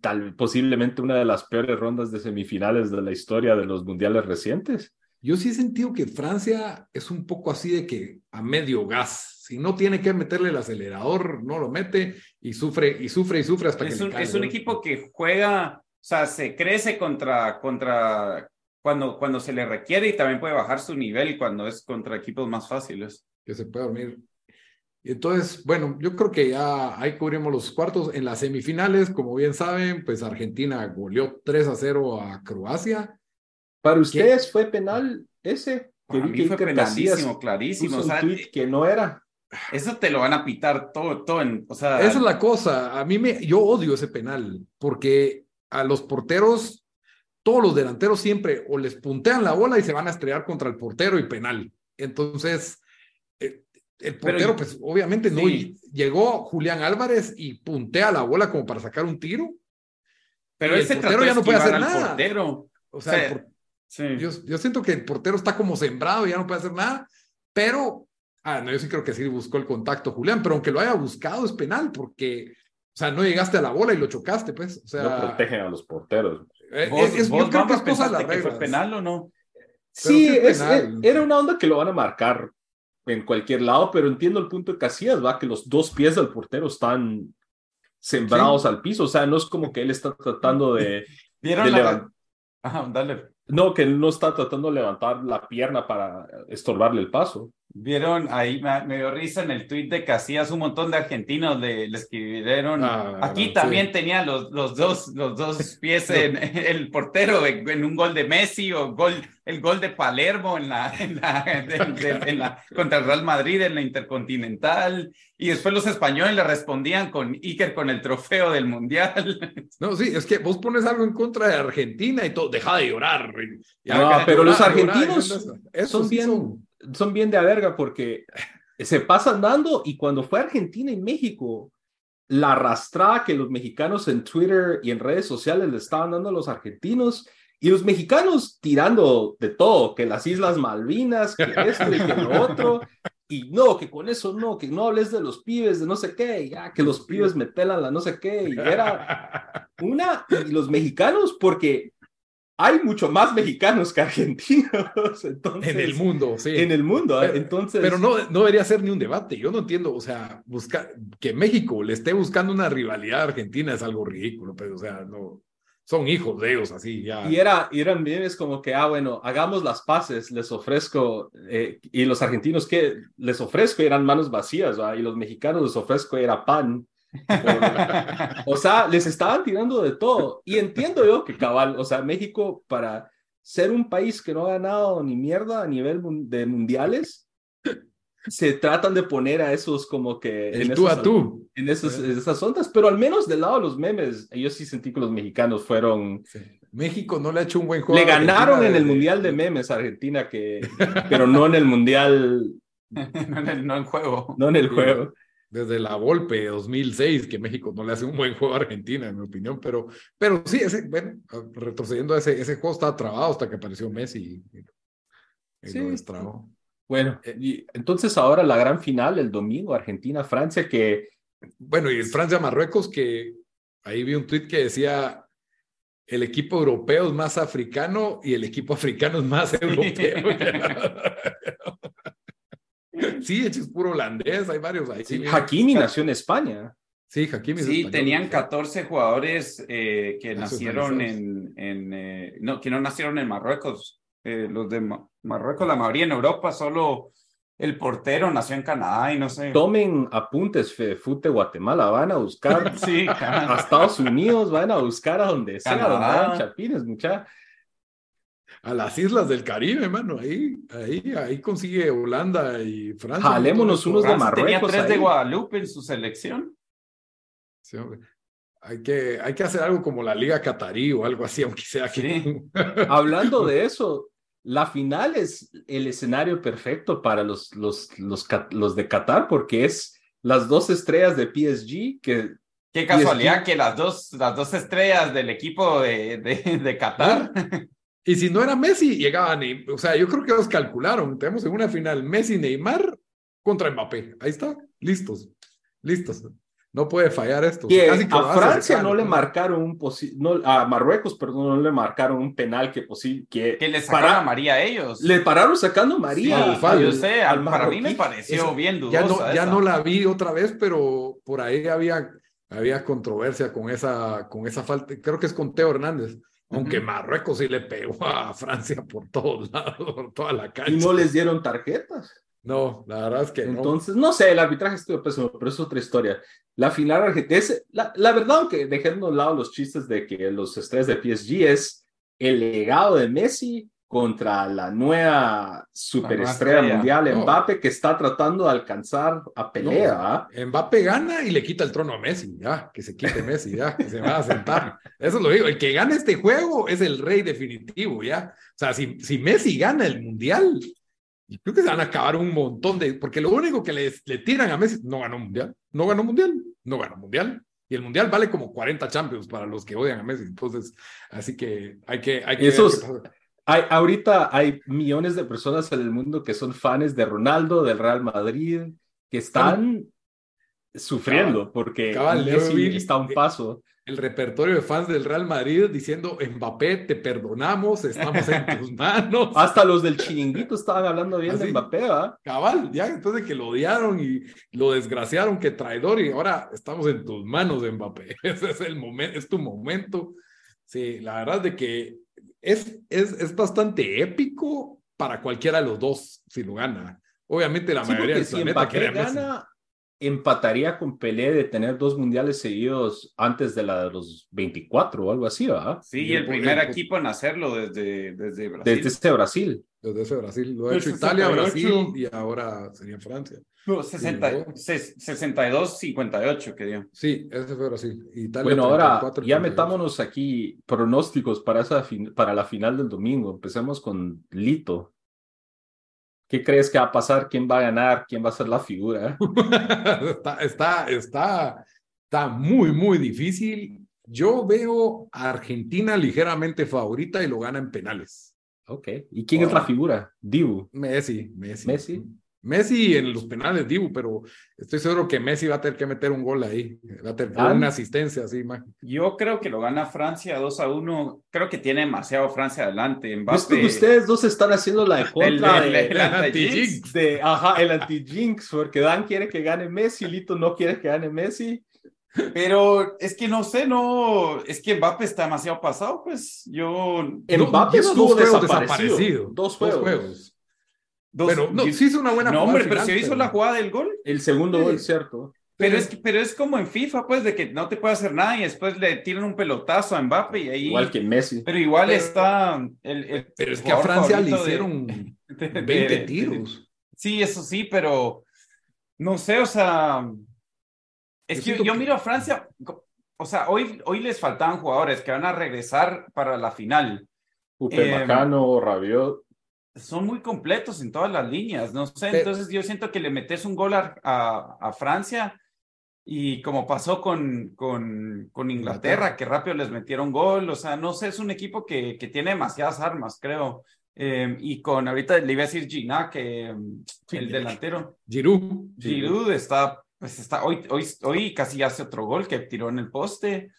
tal, posiblemente una de las peores rondas de semifinales de la historia de los mundiales recientes. Yo sí he sentido que Francia es un poco así de que a medio gas Si no tiene que meterle el acelerador, no lo mete y sufre y sufre y sufre hasta es que un, le cae es un equipo que juega, o sea, se crece contra, contra cuando, cuando se le requiere y también puede bajar su nivel cuando es contra equipos más fáciles. que se puede dormir. Y entonces, bueno, yo creo que ya ahí cubrimos los cuartos. En las semifinales, como bien saben, pues Argentina goleó 3 a 0 a Croacia. ¿Para ustedes fue penal ese? Para vi mí que fue penalísimo, clarísimo. O sea, que no era. eso te lo van a pitar todo, todo en, o sea, Esa es la cosa. A mí me, yo odio ese penal porque a los porteros, todos los delanteros siempre o les puntean la bola y se van a estrellar contra el portero y penal. Entonces, eh, el Pero- portero, pues obviamente no. Sí. Llegó Julián Álvarez y puntea la bola como para sacar un tiro. pero y él el portero ya no puede hacer nada. portero. O sea, O sea, el por- Sí. Yo, yo siento que el portero está como sembrado, ya no puede hacer nada, pero, ah, no, yo sí creo que sí buscó el contacto Julián, pero aunque lo haya buscado es penal porque, o sea, no llegaste a la bola y lo chocaste, pues, o sea, No protegen a los porteros. Eh, ¿Vos, es- es- vos, yo creo que es cosa de las pensaste que fue penal o no? Sí, es es- penal. era una onda que lo van a marcar en cualquier lado, pero entiendo el punto de Casillas, va, que los dos pies del portero están sembrados al piso, o sea, no es como que él está tratando de, *laughs* ¿Vieron de la... levantar. Ajá, dale. No, que él no está tratando de levantar la pierna para estorbarle el paso. Vieron ahí, me, me dio risa en el tweet de Casillas, un montón de argentinos le, le escribieron. Ah, Aquí sí. también tenía los, los, dos, los dos pies *laughs* en el portero en, en un gol de Messi o gol, el gol de Palermo en la, en la, de- de- en la- contra el Real Madrid en la Intercontinental. Y después los españoles le respondían con Iker con el trofeo del Mundial. *laughs* No, sí, es que vos pones algo en contra de Argentina y todo, deja de llorar. No, pero los llorar, llorar, argentinos eso- eso son sí bien- son. Son bien de a verga porque se pasan dando y cuando fue Argentina y México, la arrastrada que los mexicanos en Twitter y en redes sociales le estaban dando a los argentinos y los mexicanos tirando de todo, que las Islas Malvinas, que esto y que lo otro, y no, que con eso no, que no hables de los pibes, de no sé qué, ya, que los pibes me pelan la no sé qué, y era una, y los mexicanos, porque hay mucho más mexicanos que argentinos, *laughs* entonces, En el mundo, sí. en el mundo, ¿eh? Pero- entonces, Pero no, no debería ser ni un debate. Yo no entiendo, o sea, buscar que México le esté buscando una rivalidad a Argentina es algo ridículo, pero, o sea, no, son hijos de ellos, así ya. Y, era, y eran memes como que, ah, bueno, hagamos las paces, les ofrezco, eh, y los argentinos que les ofrezco eran manos vacías, ¿va? y los mexicanos les ofrezco era pan. O sea, les estaban tirando de todo. Y entiendo yo que cabal, o sea, México para ser un país que no ha ganado ni mierda a nivel de mundiales, se tratan de poner a esos como que... el en tú esos- a tú. En esos, en esas ondas, pero al menos del lado de los memes, yo sí sentí que los mexicanos fueron Sí. México no le ha hecho un buen juego. le ganaron en el Mundial de Memes a Argentina, que, pero no en el Mundial, *laughs* no, en el- no en juego. no en el Sí. juego. Desde la Volpe 2006, que México no le hace un buen juego a Argentina, en mi opinión, pero, pero sí, ese, bueno, retrocediendo a ese, ese juego estaba trabado hasta que apareció Messi y, y Sí. lo destrabó. Bueno, y entonces ahora la gran final, el domingo, Argentina-Francia, que Bueno, y Francia-Marruecos, que ahí vi un tuit que decía el equipo europeo es más africano y el equipo africano es más *laughs* europeo. Sí, es puro holandés, hay varios ahí. sí. Hakimi nació en España. Sí, Hakimi es Sí, español. tenían 14 jugadores eh, que nacieron en, en eh, no, que no nacieron en Marruecos. Eh, los de Ma- Marruecos, la mayoría en Europa, solo el portero nació en Canadá y no sé. Tomen apuntes, Fute Guatemala, van a buscar *laughs* Sí, a. Estados Unidos, van a buscar a donde sea, Canadá. donde hayan chapines, mucha. A las islas del Caribe, mano, ahí, ahí, ahí consigue Holanda y Francia. Jalémonos unos de. Francia tenía Marruecos tres de ahí. Guadalupe en su selección. Sí, hombre. Hay que, hay que hacer algo como la Liga Catarí o algo así, aunque sea que. Sí. *laughs* Hablando de eso, la final es el escenario perfecto para los, los, los, los de Qatar porque es las dos estrellas de PSG que Qué casualidad que las dos, las dos estrellas del equipo de, de, de Qatar. Y si no era Messi, llegaban. y- O sea, yo creo que los calcularon. Tenemos en una final Messi, Neymar contra Mbappé. Ahí está, listos, listos. No puede fallar esto. Que Casi que a Francia se no le marcaron un posi- no, a Marruecos, perdón, no le marcaron un penal que posi- que, Que le sacaron para- a María a ellos. le pararon sacando María. Sí, al- yo sé, al para mí me pareció Eso, bien Ya dudosa no, ya esa. no la vi otra vez, pero por ahí había, había controversia con esa, con esa falta. Creo que es con Teo Hernández. Aunque. Marruecos sí le pegó a Francia por todos lados, *laughs* por toda la cancha. y no les dieron tarjetas. No, la verdad es que no. Entonces, no sé, el arbitraje estuvo pésimo, pero es otra historia. La final argentina, la, la verdad, aunque dejando a un lado los chistes de que los estrés de PSG es el legado de Messi contra la nueva superestrella estrella. mundial, No. Mbappe, que está tratando de alcanzar a pelea. ¿ah? Mbappé gana y le quita el trono a Messi, ya, que se quite Messi, ya, que se va a sentar. Eso lo digo, el que gana este juego es el rey definitivo, ya. O sea, si, si Messi gana el mundial, creo que se van a acabar un montón de, porque lo único que le, le tiran a Messi, no ganó mundial, no ganó mundial, no ganó mundial. Y el mundial vale como 40 champions para los que odian a Messi. Entonces, así que hay que, hay que ver Esos- qué pasa. Hay, ahorita hay millones de personas en el mundo que son fans de Ronaldo, del Real Madrid, que están sufriendo porque cabal, Messi está a un paso. el repertorio de fans del Real Madrid diciendo, Mbappé, te perdonamos, estamos en *laughs* tus manos. Hasta los del chiringuito estaban hablando bien ¿Ah, de? Mbappé, ¿ah? Cabal, ya entonces que lo odiaron y lo desgraciaron, que traidor, y ahora estamos en tus manos, Mbappé. *laughs* Ese es el momento, es tu momento. Sí, la verdad de que es, es, es bastante épico para cualquiera de los dos si lo gana. Obviamente la Sí, mayoría del si planeta quiere gana, empataría con Pelé de tener dos mundiales seguidos antes de la de los 24 o algo así, ¿verdad? Sí, Yo el por primer ejemplo- equipo en hacerlo desde, desde Brasil. Desde este Brasil. Desde ese Brasil, lo ha El hecho Italia, 68. Brasil y ahora sería Francia. No, 60 luego- ses- 62, 58 que dio. Sí, ese fue Brasil. Italia, Bueno, ahora 34, ya 38. metámonos aquí pronósticos para, esa fin- para la final del domingo. Empecemos con Lito. ¿Qué crees que va a pasar? ¿Quién va a ganar? ¿Quién va a ser la figura? *laughs* está, está, está, está muy, muy difícil. Yo veo a Argentina ligeramente favorita y lo gana en penales. Ok. ¿Y quién es la figura? Dibu. Messi, Messi. Messi. Messi en los penales, Dibu, pero estoy seguro que Messi va a tener que meter un gol ahí. Va a tener Ah. una asistencia así, man. Yo creo que lo gana Francia 2 a 1. Creo que tiene demasiado Francia adelante. Visto Mbappé. que ustedes dos están haciendo la de contra El- de, el- el anti-jinx. de- ajá, el anti-jinx, porque Dan quiere que gane Messi, Lito no quiere que gane Messi. Pero es que no sé, no. Es que Mbappé está demasiado pasado, pues. Yo. Mbappé lleva estuvo dos juegos desaparecido. desaparecido. Dos juegos. dos- Pero no, sí hizo una buena no, jugada hombre, pero si hizo la jugada del gol. El segundo Sí. gol, cierto. Pero es, que, pero es como en FIFA, pues, de que no te puede hacer nada y después le tiran un pelotazo a Mbappé y ahí. Igual que Messi. Pero igual Pero- está. El, el Pero es que a Francia le hicieron *laughs* de- de- 20 de- tiros. Sí, eso sí, pero no sé, o sea, es Yo que yo que- miro a Francia, o sea, hoy, hoy les faltaban jugadores que van a regresar para la final. Upamecano, Rabiot. Son muy completos en todas las líneas, no sé, Pero- entonces yo siento que le metes un gol a, a- a Francia y como pasó con, con, con Inglaterra, Inglaterra. que rápido les metieron gol, o sea, no sé, es un equipo que, que tiene demasiadas armas, creo. Eh, y con ahorita le iba a decir Gina, que mm, Sí, el delantero. Giroud. Giroud está, pues está, hoy, hoy, hoy casi hace otro gol que tiró en el poste.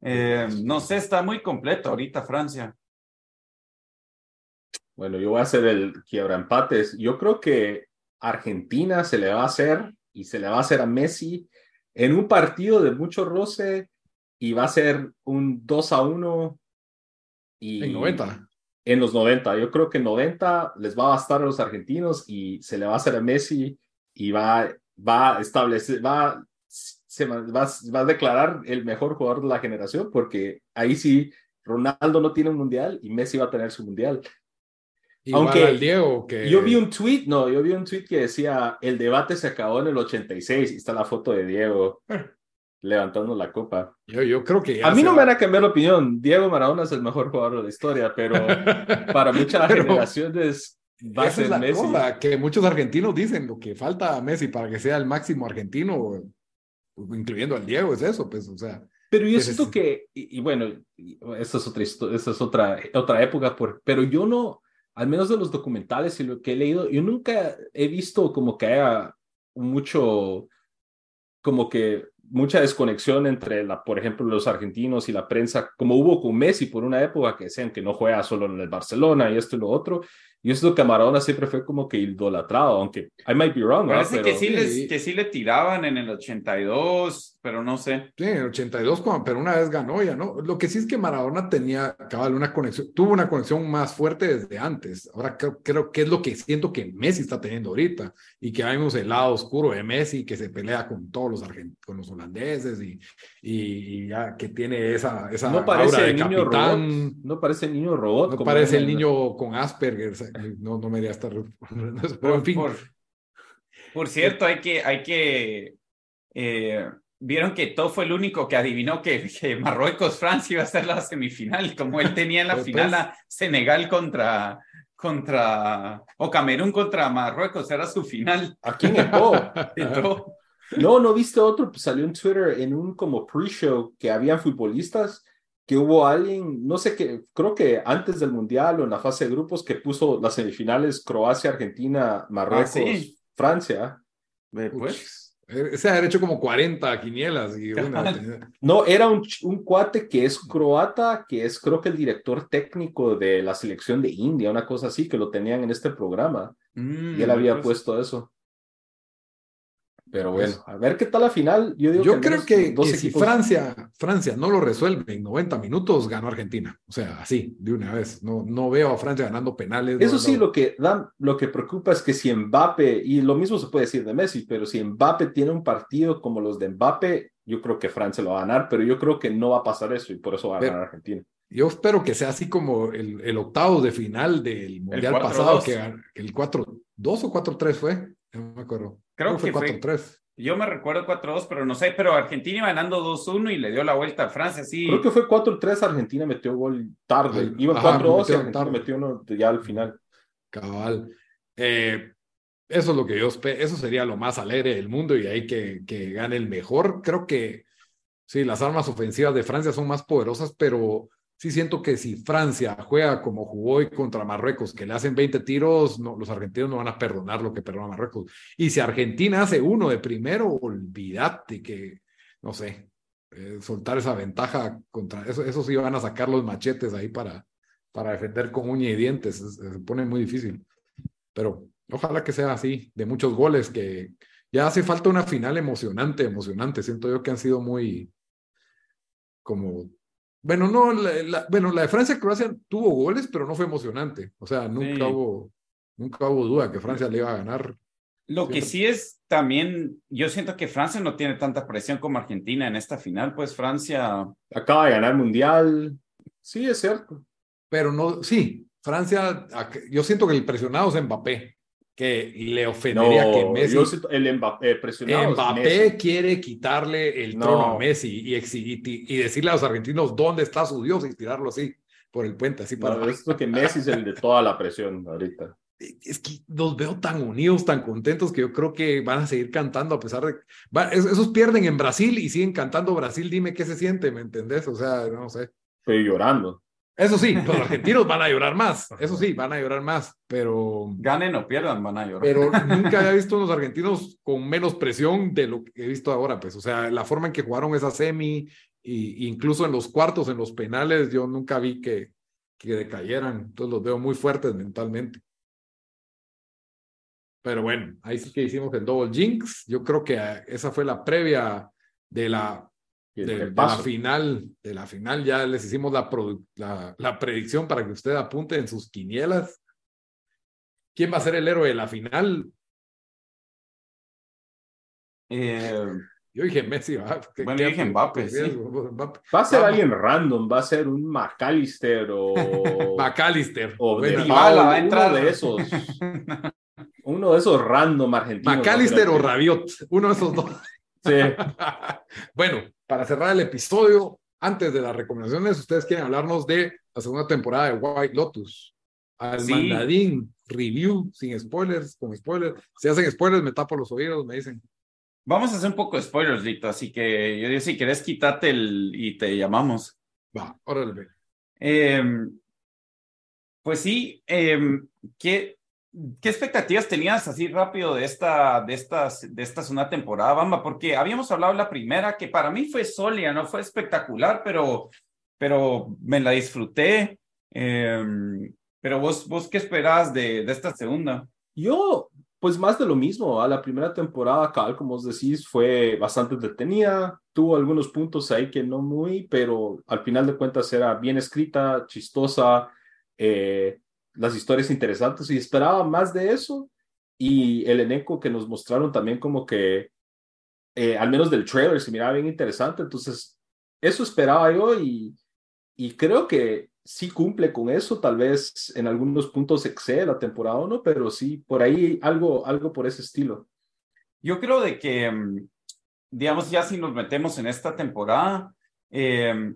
Eh, no sé, está muy completo ahorita Francia. Bueno, yo voy a hacer el quiebra empates. Yo creo que Argentina se le va a hacer y se le va a hacer a Messi en un partido de mucho roce y va a ser un 2 a 1 y En 90. en los 90. Yo creo que en 90 les va a bastar a los argentinos y se le va a hacer a Messi y va, va a establecer, va, se va, va, va a declarar el mejor jugador de la generación porque ahí sí Ronaldo no tiene un mundial y Messi va a tener su mundial. Igual Aunque al Diego, que Yo vi un tweet, no, yo vi un tweet que decía, el debate se acabó en el 86 y está la foto de Diego levantando la copa. yo, yo creo que A mí no va. me van a cambiar la opinión, Diego Maradona es el mejor jugador de la historia, pero *laughs* para muchas Pero generaciones va a esa es la Messi. cosa, que muchos argentinos dicen lo que falta a Messi para que sea el máximo argentino, incluyendo al Diego, es eso, pues, o sea. Pero yo siento que, y, y bueno, y esta es otra, esta es otra, otra época, por, pero yo no, al menos de los documentales y lo que he leído, yo nunca he visto como que haya mucho, como que mucha desconexión entre, la, por ejemplo, los argentinos y la prensa, como hubo con Messi por una época que decían que no juega solo en el Barcelona y esto y lo otro. Y esto que Maradona siempre fue como que idolatrado, aunque I might be wrong. Parece que, sí les, que sí le tiraban en el 82, pero no sé. Sí, en el 82, pero una vez ganó ya, ¿no? Lo que sí es que Maradona tenía, cabal, una conexión, tuvo una conexión más fuerte desde antes. Ahora creo, creo que es lo que siento que Messi está teniendo ahorita y que vemos el lado oscuro de Messi que se pelea con todos los argentinos, con los holandeses y, y, ya que tiene esa, esa no parece de niño Robot, no parece el niño robot. No parece el niño con Asperger no, no me diría estar. *laughs* Pero en fin. Por, cierto, hay que, hay que. Eh, vieron que todo fue el único que adivinó que, Marruecos-Francia iba a ser la semifinal, como él tenía en la final a Senegal contra, contra, o Camerún contra Marruecos, era su final. Aquí en entró? *laughs* No, no viste otro, pues salió en Twitter en un como pre-show que habían futbolistas que hubo alguien, no sé qué, creo que antes del Mundial o en la fase de grupos que puso las semifinales Croacia, Argentina, Marruecos, ah, Francia. Pues. Se ha hecho como 40 quinielas. Y *laughs* no, era un, un, cuate que es croata, que es creo que el director técnico de la selección de India, una cosa así, que lo tenían en este programa. y él mm, había pues. puesto eso. Pero bueno, a ver qué tal la final. Yo, digo yo creo que, si Francia, Francia no lo resuelve en 90 minutos, ganó Argentina. O sea, así, de una vez. No, no veo a Francia ganando penales. Eso sí, lo que da, lo que preocupa es que si Mbappe, y lo mismo se puede decir de Messi, pero si Mbappe tiene un partido como los de Mbappe, yo creo que Francia lo va a ganar, pero yo creo que no va a pasar eso y por eso va a ganar Argentina. Yo espero que sea así como el, el octavo de final del Mundial pasado, que, el 4-2 o 4-3 fue. No me acuerdo. Creo, que fue 4-3. Yo me recuerdo 4-2, pero no sé, pero Argentina iba ganando 2-1 y le dio la vuelta a Francia, sí. Creo que fue 4-3, Argentina metió gol tarde. Iba 4-2 y Argentina metió uno ya al final. Cabal. Eh, eso es lo que yo espero, eso sería lo más alegre del mundo y ahí que, que gane el mejor. Creo que sí, las armas ofensivas de Francia son más poderosas, pero sí siento que si Francia juega como jugó hoy contra Marruecos, que le hacen 20 tiros, no, los argentinos no van a perdonar lo que perdona Marruecos. Y si Argentina hace uno de primero, olvídate que, no sé, eh, soltar esa ventaja contra eso, eso sí van a sacar los machetes ahí para, para defender con uña y dientes, se, pone muy difícil. Pero ojalá que sea así, de muchos goles, que ya hace falta una final emocionante, emocionante. Siento yo que han sido muy como bueno, no, la, bueno, la de Francia-Croacia tuvo goles, pero no fue emocionante. O sea, nunca hubo, nunca hubo duda que Francia le iba a ganar. Lo que sí es también, yo siento que Francia no tiene tanta presión como Argentina en esta final, pues Francia acaba de ganar mundial. Sí, es cierto. Pero no, sí, Francia, yo siento que el presionado es Mbappé que le ofendería que Messi. el Mbappé, presionado Mbappé quiere quitarle el trono a Messi y, y, decirle a los argentinos dónde está su Dios y tirarlo así por el puente, así para. No, que Messi es el de toda la presión ahorita. Es que los veo tan unidos, tan contentos que yo creo que van a seguir cantando a pesar de. esos pierden en Brasil y siguen cantando Brasil, dime qué se siente, ¿me entendés? O sea, no sé. Estoy llorando. Eso sí, los *laughs* argentinos van a llorar más. Eso sí, van a llorar más, pero. Ganen o pierdan, van a llorar. Pero *laughs* nunca había visto a los argentinos con menos presión de lo que he visto ahora, pues. O sea, la forma en que jugaron esa semi, y incluso en los cuartos, en los penales, yo nunca vi que, que decayeran. Entonces los veo muy fuertes mentalmente. Pero bueno, ahí sí que hicimos el double jinx. Yo creo que esa fue la previa de la de, la final, de la final ya les hicimos la, la, predicción para que usted apunte en sus quinielas. ¿Quién va a ser el héroe de la final? Eh, yo dije Messi. bueno, yo dije Mbappé, Va a ser alguien random, va a ser un McAllister o... *laughs* McAllister. O de va a entrar. Uno de esos. uno de esos random argentinos. McAllister o Rabiot, uno de esos dos. Sí. *laughs* bueno, para cerrar el episodio, antes de las recomendaciones, ustedes quieren hablarnos de la segunda temporada de White Lotus. Al mandadín, review, sin spoilers, con spoilers. Si hacen spoilers, me tapo los oídos, me dicen. Vamos a hacer un poco de spoilers, Lito, así que yo digo, si querés, quítate el y te llamamos. Va, órale. Eh, pues sí, eh, que ¿Qué expectativas tenías así rápido de esta, de estas, de esta segunda temporada, Bamba? Porque habíamos hablado la primera, que para mí fue sólida, no fue espectacular, pero, pero me la disfruté. Em, pero vos, vos, ¿qué esperás de, de esta segunda? Yo, pues más de lo mismo. A la primera temporada, Cal, como os decís, fue bastante detenida. Tuvo algunos puntos ahí que no muy, pero al final de cuentas era bien escrita, chistosa. Eh, las historias interesantes y esperaba más de eso. Y el elenco que nos mostraron también como que, eh, al menos del trailer, se miraba bien interesante. Entonces, eso esperaba yo y, y creo que sí cumple con eso. Tal vez en algunos puntos excede la temporada no, pero sí, por ahí algo, algo por ese estilo. Yo creo de que, mm, digamos, ya si nos metemos en esta temporada, eh,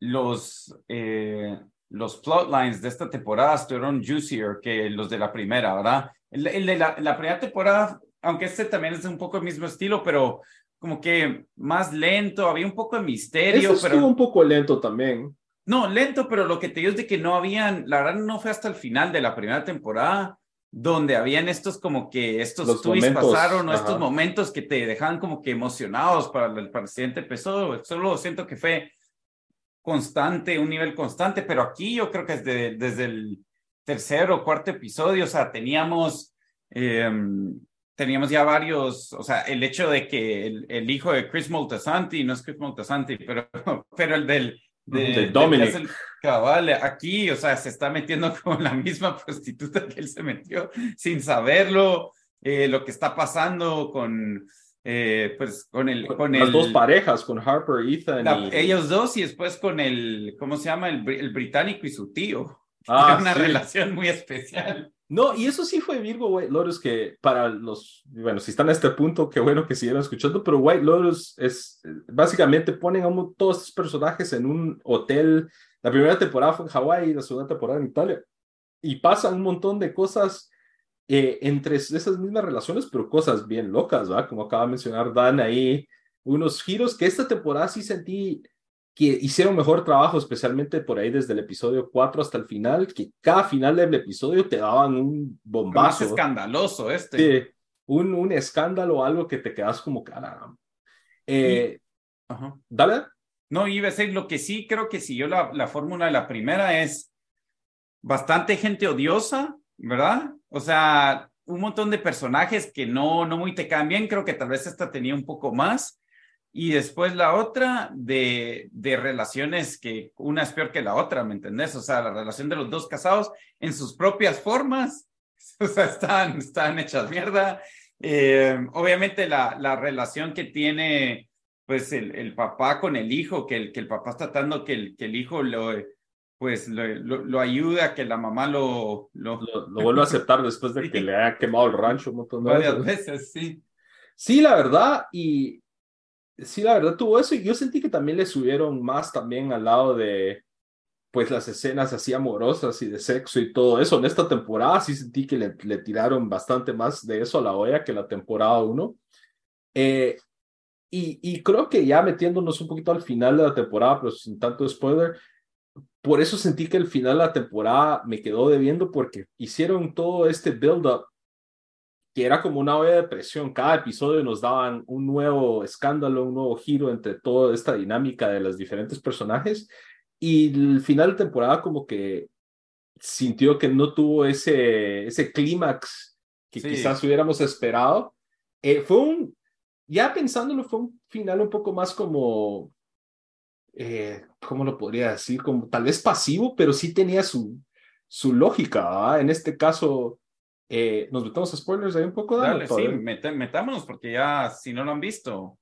los, eh, los plotlines de esta temporada estuvieron juicier que los de la primera, ¿verdad? El, de la, la, primera temporada, aunque este también es un poco el mismo estilo, pero como que más lento, había un poco de misterio. Este pero un poco lento también. No, lento, pero lo que te digo es de que no habían, la verdad no fue hasta el final de la primera temporada donde habían estos como que estos Los twists momentos, pasaron o ajá. estos momentos que te dejaban como que emocionados para el, para el siguiente episodio. Solo siento que fue constante, un nivel constante, pero aquí yo creo que desde, desde el tercer o cuarto episodio, o sea, teníamos, eh, teníamos ya varios, o sea, el hecho de que el, el hijo de Chris Moltisanti, no es Chris Moltisanti, pero, *laughs* pero el del... De del Dominic. cabal, aquí, o sea, se está metiendo *laughs* con la misma prostituta que él se metió sin saberlo, eh, lo que está pasando con, eh, pues, con el, con Las el, dos parejas, con Harper, Ethan la- y... ellos dos y después con el, ¿cómo se llama? El, el británico y su tío. *laughs* Ah, una sí. relación muy especial. No, y eso sí fue Virgo White Lotus, que para los, bueno, si están a este punto, qué bueno que siguieron escuchando, pero White Lotus es, básicamente ponen a un- todos estos personajes en un hotel. La primera temporada fue en Hawái la segunda temporada en Italia. Y pasan un montón de cosas eh, entre esas mismas relaciones, pero cosas bien locas, ¿va? Como acaba de mencionar Dan ahí, unos giros que esta temporada sí sentí que hicieron mejor trabajo, especialmente por ahí desde el episodio 4 hasta el final, que cada final del episodio te daban un Más bombazo. escandaloso este. Sí, un, un escándalo, algo que te quedas como caramba. Eh, Ajá. Dale. No, iba a decir, lo que sí creo que siguió la, la fórmula de la primera es bastante gente odiosa, ¿verdad? O sea, un montón de personajes que no, no muy te cambian. Creo que tal vez esta tenía un poco más. Y después la otra de, de relaciones que una es peor que la otra, ¿me entendés? O sea, la relación de los dos casados en sus propias formas, *laughs* o sea, están, están hechas mierda. Eh, obviamente la, la relación que tiene pues el, el papá con el hijo, que el, que el papá está tratando que el, que el hijo lo, pues lo, lo, lo ayuda, a que la mamá lo, lo vuelvo a aceptar después de que *laughs* le haya quemado el rancho un montón de varias veces. veces, sí. Sí, la verdad, y sí, la verdad tuvo eso, y yo sentí que también le subieron más también al lado de, pues, las escenas así amorosas y de sexo y todo eso. En esta temporada sí sentí que le, le tiraron bastante más de eso a la olla que la temporada 1. Eh, y, y creo que ya metiéndonos un poquito al final de la temporada, pero sin tanto spoiler, por eso sentí que el final de la temporada me quedó debiendo porque hicieron todo este build-up que era como una olla de presión. Cada episodio nos daban un nuevo escándalo, un nuevo giro entre toda esta dinámica de los diferentes personajes. Y el final de temporada como que sintió que no tuvo ese, ese clímax que Sí. quizás hubiéramos esperado. Eh, fue un, ya pensándolo, fue un final un poco más como, eh, ¿cómo lo podría decir? Como tal vez pasivo, pero sí tenía su, su lógica. ¿verdad? En este caso, eh, ¿nos metemos a spoilers ahí un poco? Dale, o sí, meta- metámonos porque ya si no lo han visto.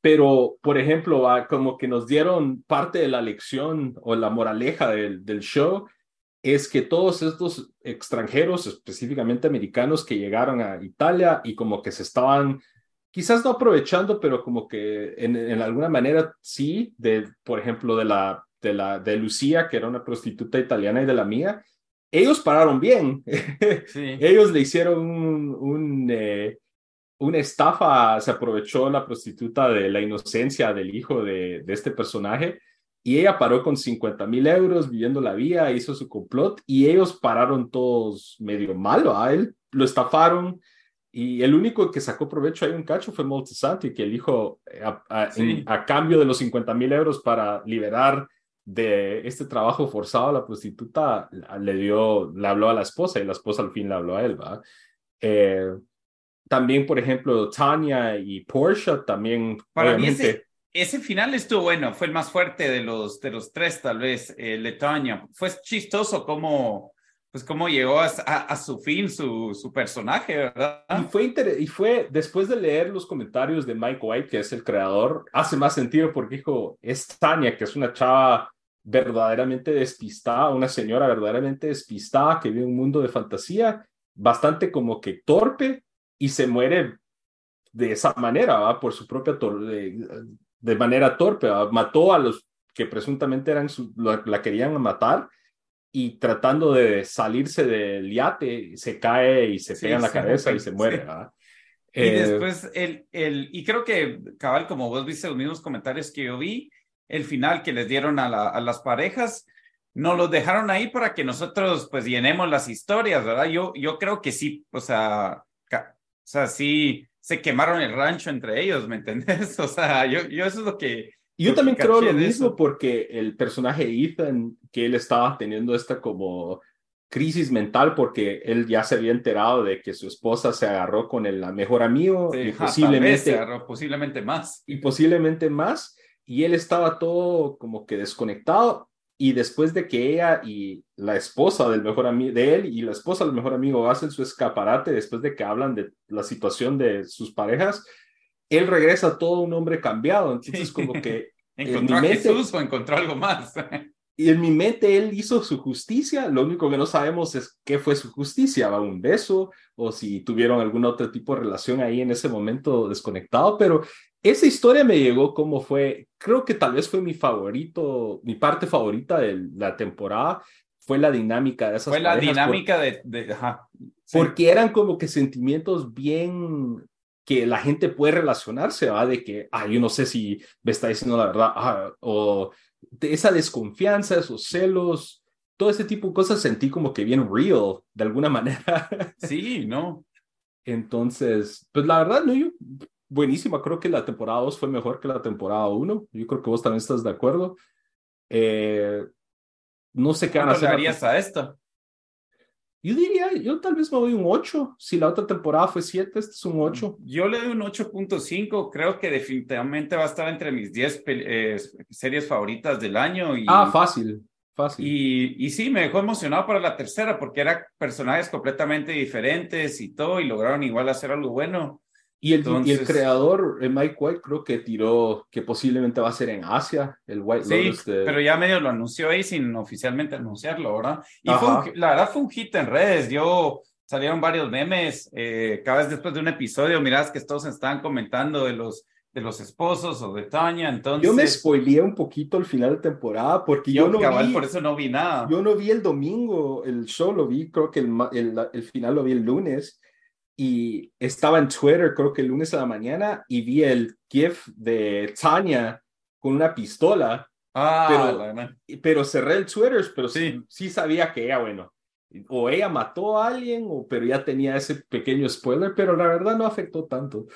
Pero, por ejemplo, ah, como que nos dieron parte de la lección o la moraleja del, del show, es que todos estos extranjeros, específicamente americanos, que llegaron a Italia y como que se estaban, quizás no aprovechando, pero como que en, en alguna manera sí, de, por ejemplo, de la, de la, de Lucía, que era una prostituta italiana y de la mía, ellos pararon bien. *laughs* Sí. Ellos le hicieron un, un, eh, una estafa, se aprovechó la prostituta de la inocencia del hijo de, de este personaje y ella paró con 50 mil euros viviendo la vida, hizo su complot y ellos pararon todos medio malo a él, lo estafaron y el único que sacó provecho ahí un cacho fue Moltisanti, que elijo eh, a, a, Sí. a cambio de los 50 mil euros para liberar de este trabajo forzado a la prostituta, le dio, le habló a la esposa y la esposa al fin le habló a él, ¿va? Eh, también, por ejemplo, Tanya y Porsche también, Para mí obviamente, ese, ese final estuvo bueno, fue el más fuerte de los, de los tres, tal vez, el de Tanya. Fue chistoso cómo, pues cómo llegó a, su fin su, personaje, ¿verdad? Y fue, inter- y fue después de leer los comentarios de Mike White, que es el creador, hace más sentido porque dijo, es Tania, que es una chava verdaderamente despistada, una señora verdaderamente despistada que vive un mundo de fantasía, bastante como que torpe y se muere de esa manera, ¿va? Por su propia, de, de manera torpe. Mató a los que presuntamente eran su- la querían matar y tratando de salirse del yate, se cae y se Sí, pega en la cabeza y *laughs* se muere. sí. ¿verdad? Y Eh, después, el, el, y creo que, cabal, como vos viste los mismos comentarios que yo vi, el final que les dieron a, la, a las parejas, nos los dejaron ahí para que nosotros, pues, llenemos las historias, ¿verdad? Yo, yo creo que sí, o sea, ca- o sea, sí se quemaron el rancho entre ellos, ¿me entendés? *laughs* O sea, yo, yo eso es lo que... yo también creo lo mismo eso. porque el personaje Ethan, que él estaba teniendo esta como crisis mental porque él ya se había enterado de que su esposa se agarró con el mejor amigo Sí, y posiblemente se agarró, posiblemente más. y posiblemente más, y él estaba todo como que desconectado, y después de que ella y la esposa del mejor amigo de él y la esposa del mejor amigo hacen su escaparate después de que hablan de la situación de sus parejas, él regresa todo un hombre cambiado, entonces Sí. como que *laughs* ¿Encontró mi a mente- Jesús o encontró algo más? *laughs* y en mi mente él hizo su justicia, lo único que no sabemos es qué fue su justicia, ¿va? un beso o si tuvieron algún otro tipo de relación ahí en ese momento desconectado, pero esa historia me llegó como fue, creo que tal vez fue mi favorito, mi parte favorita de la temporada, fue la dinámica de esas Fue la parejas, por- dinámica de... de ajá, sí. porque eran como que sentimientos bien que la gente puede relacionarse, ¿va? De que, ah, yo no sé si me está diciendo la verdad, ah, o de esa desconfianza, esos celos, todo ese tipo de cosas sentí como que bien real, de alguna *laughs* manera. Sí, no. Entonces, pues la verdad, no, yo, buenísima, creo que la temporada 2 fue mejor que la temporada 1, yo creo que vos también estás de acuerdo. Eh, no sé qué van a ¿Cuánto le hacer. a esto? Yo diría, yo tal vez me doy un 8. Si la otra temporada fue 7, este es un 8. Yo le doy un 8.5. Creo que definitivamente va a estar entre mis 10 pel- eh, series favoritas del año. Y, Ah, fácil, fácil. y, y sí, me dejó emocionado para la tercera porque eran personajes completamente diferentes y todo, y lograron igual hacer algo bueno. Y el, y el entonces- creador, el Mike White, creo que tiró que posiblemente va a ser en Asia, el White Sí, Lotus de... pero ya medio lo anunció ahí sin oficialmente anunciarlo, ¿verdad? Y fue un- la verdad fue un hit en redes. Yo salieron varios memes. eh, cada vez después de un episodio, mirás que todos estaban comentando de los, de los esposos o de Tanya. Entonces, Yo me spoileé un poquito el final de temporada porque yo, yo no cabal, vi, por eso no vi nada. yo no vi el domingo, el show lo vi, creo que el, el, el final lo vi el lunes y estaba en Twitter, creo que el lunes a la mañana y vi el GIF de Tanya con una pistola ah, pero- pero cerré el Twitter, pero sí. Sí. sí sabía que ella, bueno, o ella mató a alguien, o pero ya tenía ese pequeño spoiler, pero la verdad no afectó tanto.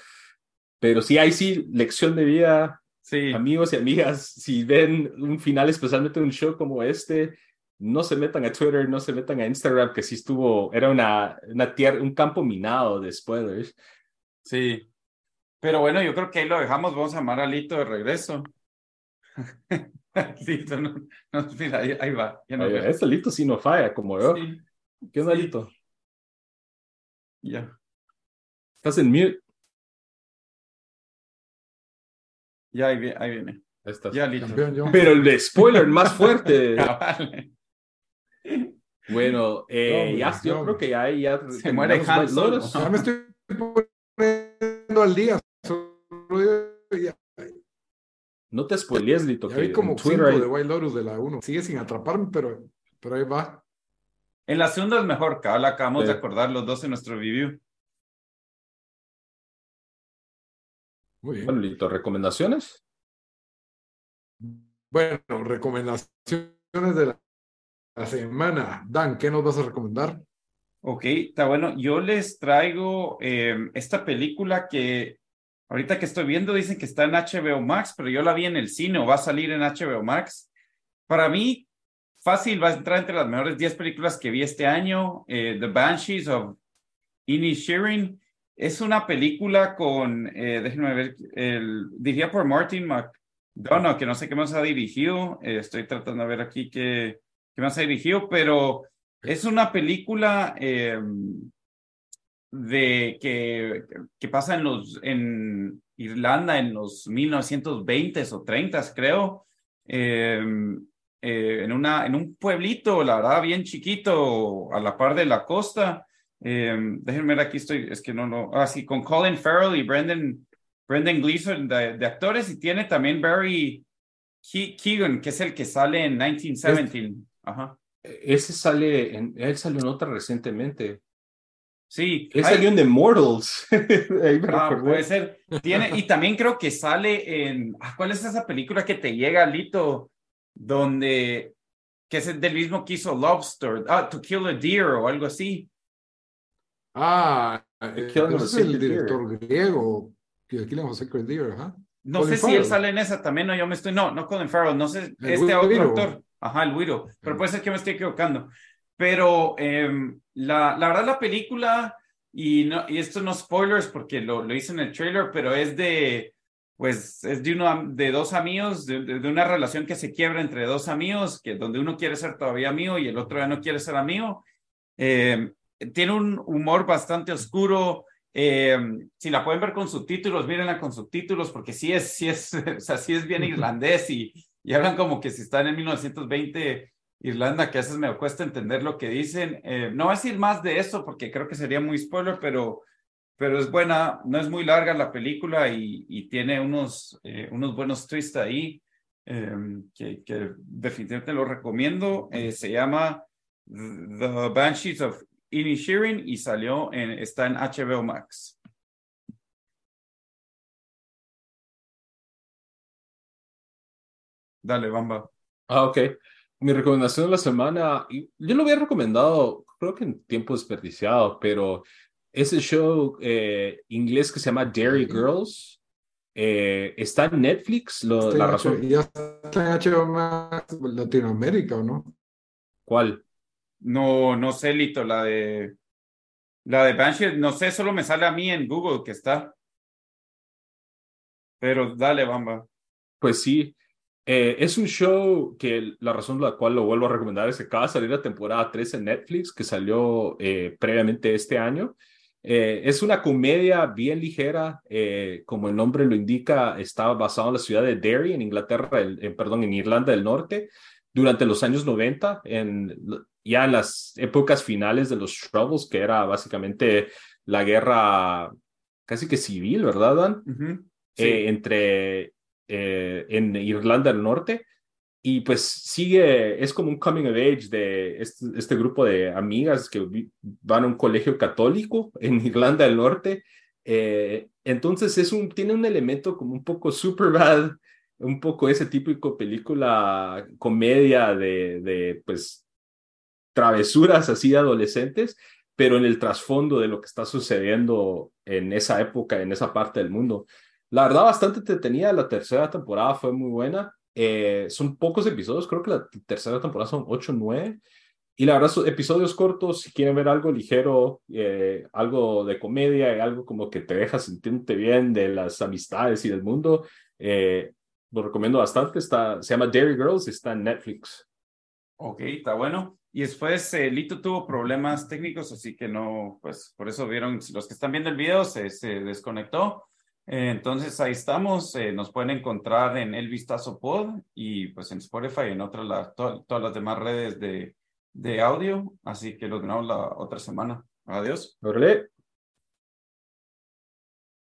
Pero sí, ahí sí, lección de vida, sí. amigos y amigas, si ven un final, especialmente un show como este, no se metan a Twitter, no se metan a Instagram, que sí estuvo, era una, una tierra, un campo minado de spoilers. Sí. Pero bueno, yo creo que ahí lo dejamos. Vamos a llamar a Lito de regreso. *laughs* Lito, no, no, mira, ahí, ahí va. Ya Oye, este Lito sí no falla, como yo. Sí, ¿Qué onda, sí. Lito? ya. Estás en mute. Ya, ahí, vi- ahí viene. Ahí estás. Ya, Lito. Campeón. Pero el de spoiler más fuerte. *laughs* Bueno, eh, ya, yo creo que ya, ya Se muere Han White Solo. Ya me estoy poniendo al día. Solo Ya, No te spoilees, Lito. ya que vi como en cinco Twitter de Wild Lotus de la 1. Sigue sin atraparme, pero, pero ahí va. En la segunda es mejor, cabal. Acabamos Sí. de acordar los dos en nuestro review. Muy bien. Bueno, Lito, ¿recomendaciones? Bueno, recomendaciones de la, semana. Dan, ¿qué nos vas a recomendar? Ok, está bueno. Yo les traigo em, esta película que ahorita que estoy viendo dicen que está en HBO Max, pero yo la vi en el cine o va a salir en HBO Max. Para mí, fácil, va a entrar entre las mejores 10 películas que vi este año. Eh, The Banshees of Inisherin. Es una película con, eh, déjenme ver, el, dirigida por Martin McDonough, que no sé qué más ha dirigido. Eh, estoy tratando de ver aquí qué, qué más ha dirigido, pero es una película eh, de que, que pasa en los en Irlanda en los 1920s o 30s, creo. en, una, en un pueblito, la verdad, bien chiquito, a la par de la costa. Eh, déjenme ver aquí estoy, es que no, no, ah, sí, con Colin Farrell y Brendan, Brendan Gleeson de, de actores y tiene también Barry Keegan, que es el que sale en 1917. Ajá. Ese sale, en, él salió en otra recientemente. Sí. Él salió en The Mortals. *laughs* ah, puede ser. Tiene, y también creo que sale en, ah, ¿cuál es esa película que te llega, Lito? Donde, que es del mismo que hizo Lobster, ah, To Kill a Deer o algo así. Ah, eh, es el director griego, que aquí le vamos a hacer Deer, ajá. No sé si él sale en esa también, no, yo me estoy, no, no Colin Farrell, no sé, este otro actor, ajá, el Wiro, pero puede ser que me estoy equivocando. Pero em, la, la verdad la película, y, no, y esto no spoilers porque lo, lo hice en el trailer, pero es de, pues es de, uno, de dos amigos, de, de, una relación que se quiebra entre dos amigos, que donde uno quiere ser todavía amigo y el otro ya no quiere ser amigo. Eh, tiene un humor bastante oscuro. Eh, si la pueden ver con subtítulos, mírenla con subtítulos, porque sí es, sí es, *laughs* o sea, sí es bien irlandés y, y hablan como que si están en 1920 Irlanda, que a veces me cuesta entender lo que dicen. Eh, no voy a decir más de eso porque creo que sería muy spoiler, pero, pero es buena, no es muy larga la película y, y tiene unos, eh, unos buenos twists ahí que, que, definitivamente lo recomiendo. se llama The Banshees of Inishirin y salió en, está en HBO Max. Dale, Bamba. Ah, ok. Mi recomendación de la semana, yo lo había recomendado, creo que en tiempo desperdiciado, pero ese show eh, inglés que se llama Dairy Girls. Eh, está en Netflix. Lo, la razón. ¿Ya está en HBO Max Latinoamérica o no? ¿Cuál? No, no sé, Lito, la de la de Banshee, no sé, solo me sale a mí en Google que está. Pero dale, Bamba. Pues sí, eh, es un show que la razón por la cual lo vuelvo a recomendar es que acaba de salir la temporada 3 en Netflix, que salió eh, previamente este año. Eh, es una comedia bien ligera, como el nombre lo indica, está basado en la ciudad de Derry, en Inglaterra, en, perdón, en Irlanda del Norte, durante los años 90, en ya en las épocas finales de los Troubles, que era básicamente la guerra casi que civil, ¿verdad, Dan? Eh, entre eh, en Irlanda del Norte. Y pues sigue, es como un coming of age de este, este, grupo de amigas que van a un colegio católico en *laughs* Irlanda del Norte. Eh, entonces es un, tiene un elemento como un poco super bad, un poco ese típico película, comedia de, de pues travesuras así adolescentes, pero en el trasfondo de lo que está sucediendo en esa época, en esa parte del mundo. La verdad, bastante entretenida. La tercera temporada fue muy buena. Eh, son pocos episodios, creo que la tercera temporada son 8 o 9. Y la verdad, son episodios cortos, si quieren ver algo ligero, eh, algo de comedia algo como que te deja sentirte bien de las amistades y del mundo, eh, lo recomiendo bastante. Está, se llama Dairy Girls, está en Netflix. Ok, está bueno. Y después eh, Lito tuvo problemas técnicos, así que no, pues por eso vieron, los que están viendo el video se desconectó. Entonces ahí estamos, eh, nos pueden encontrar en El Vistazo Pod y pues en Spotify y en otras, todas las demás redes de, de audio. Así que los vemos la otra semana. Adiós. Órale.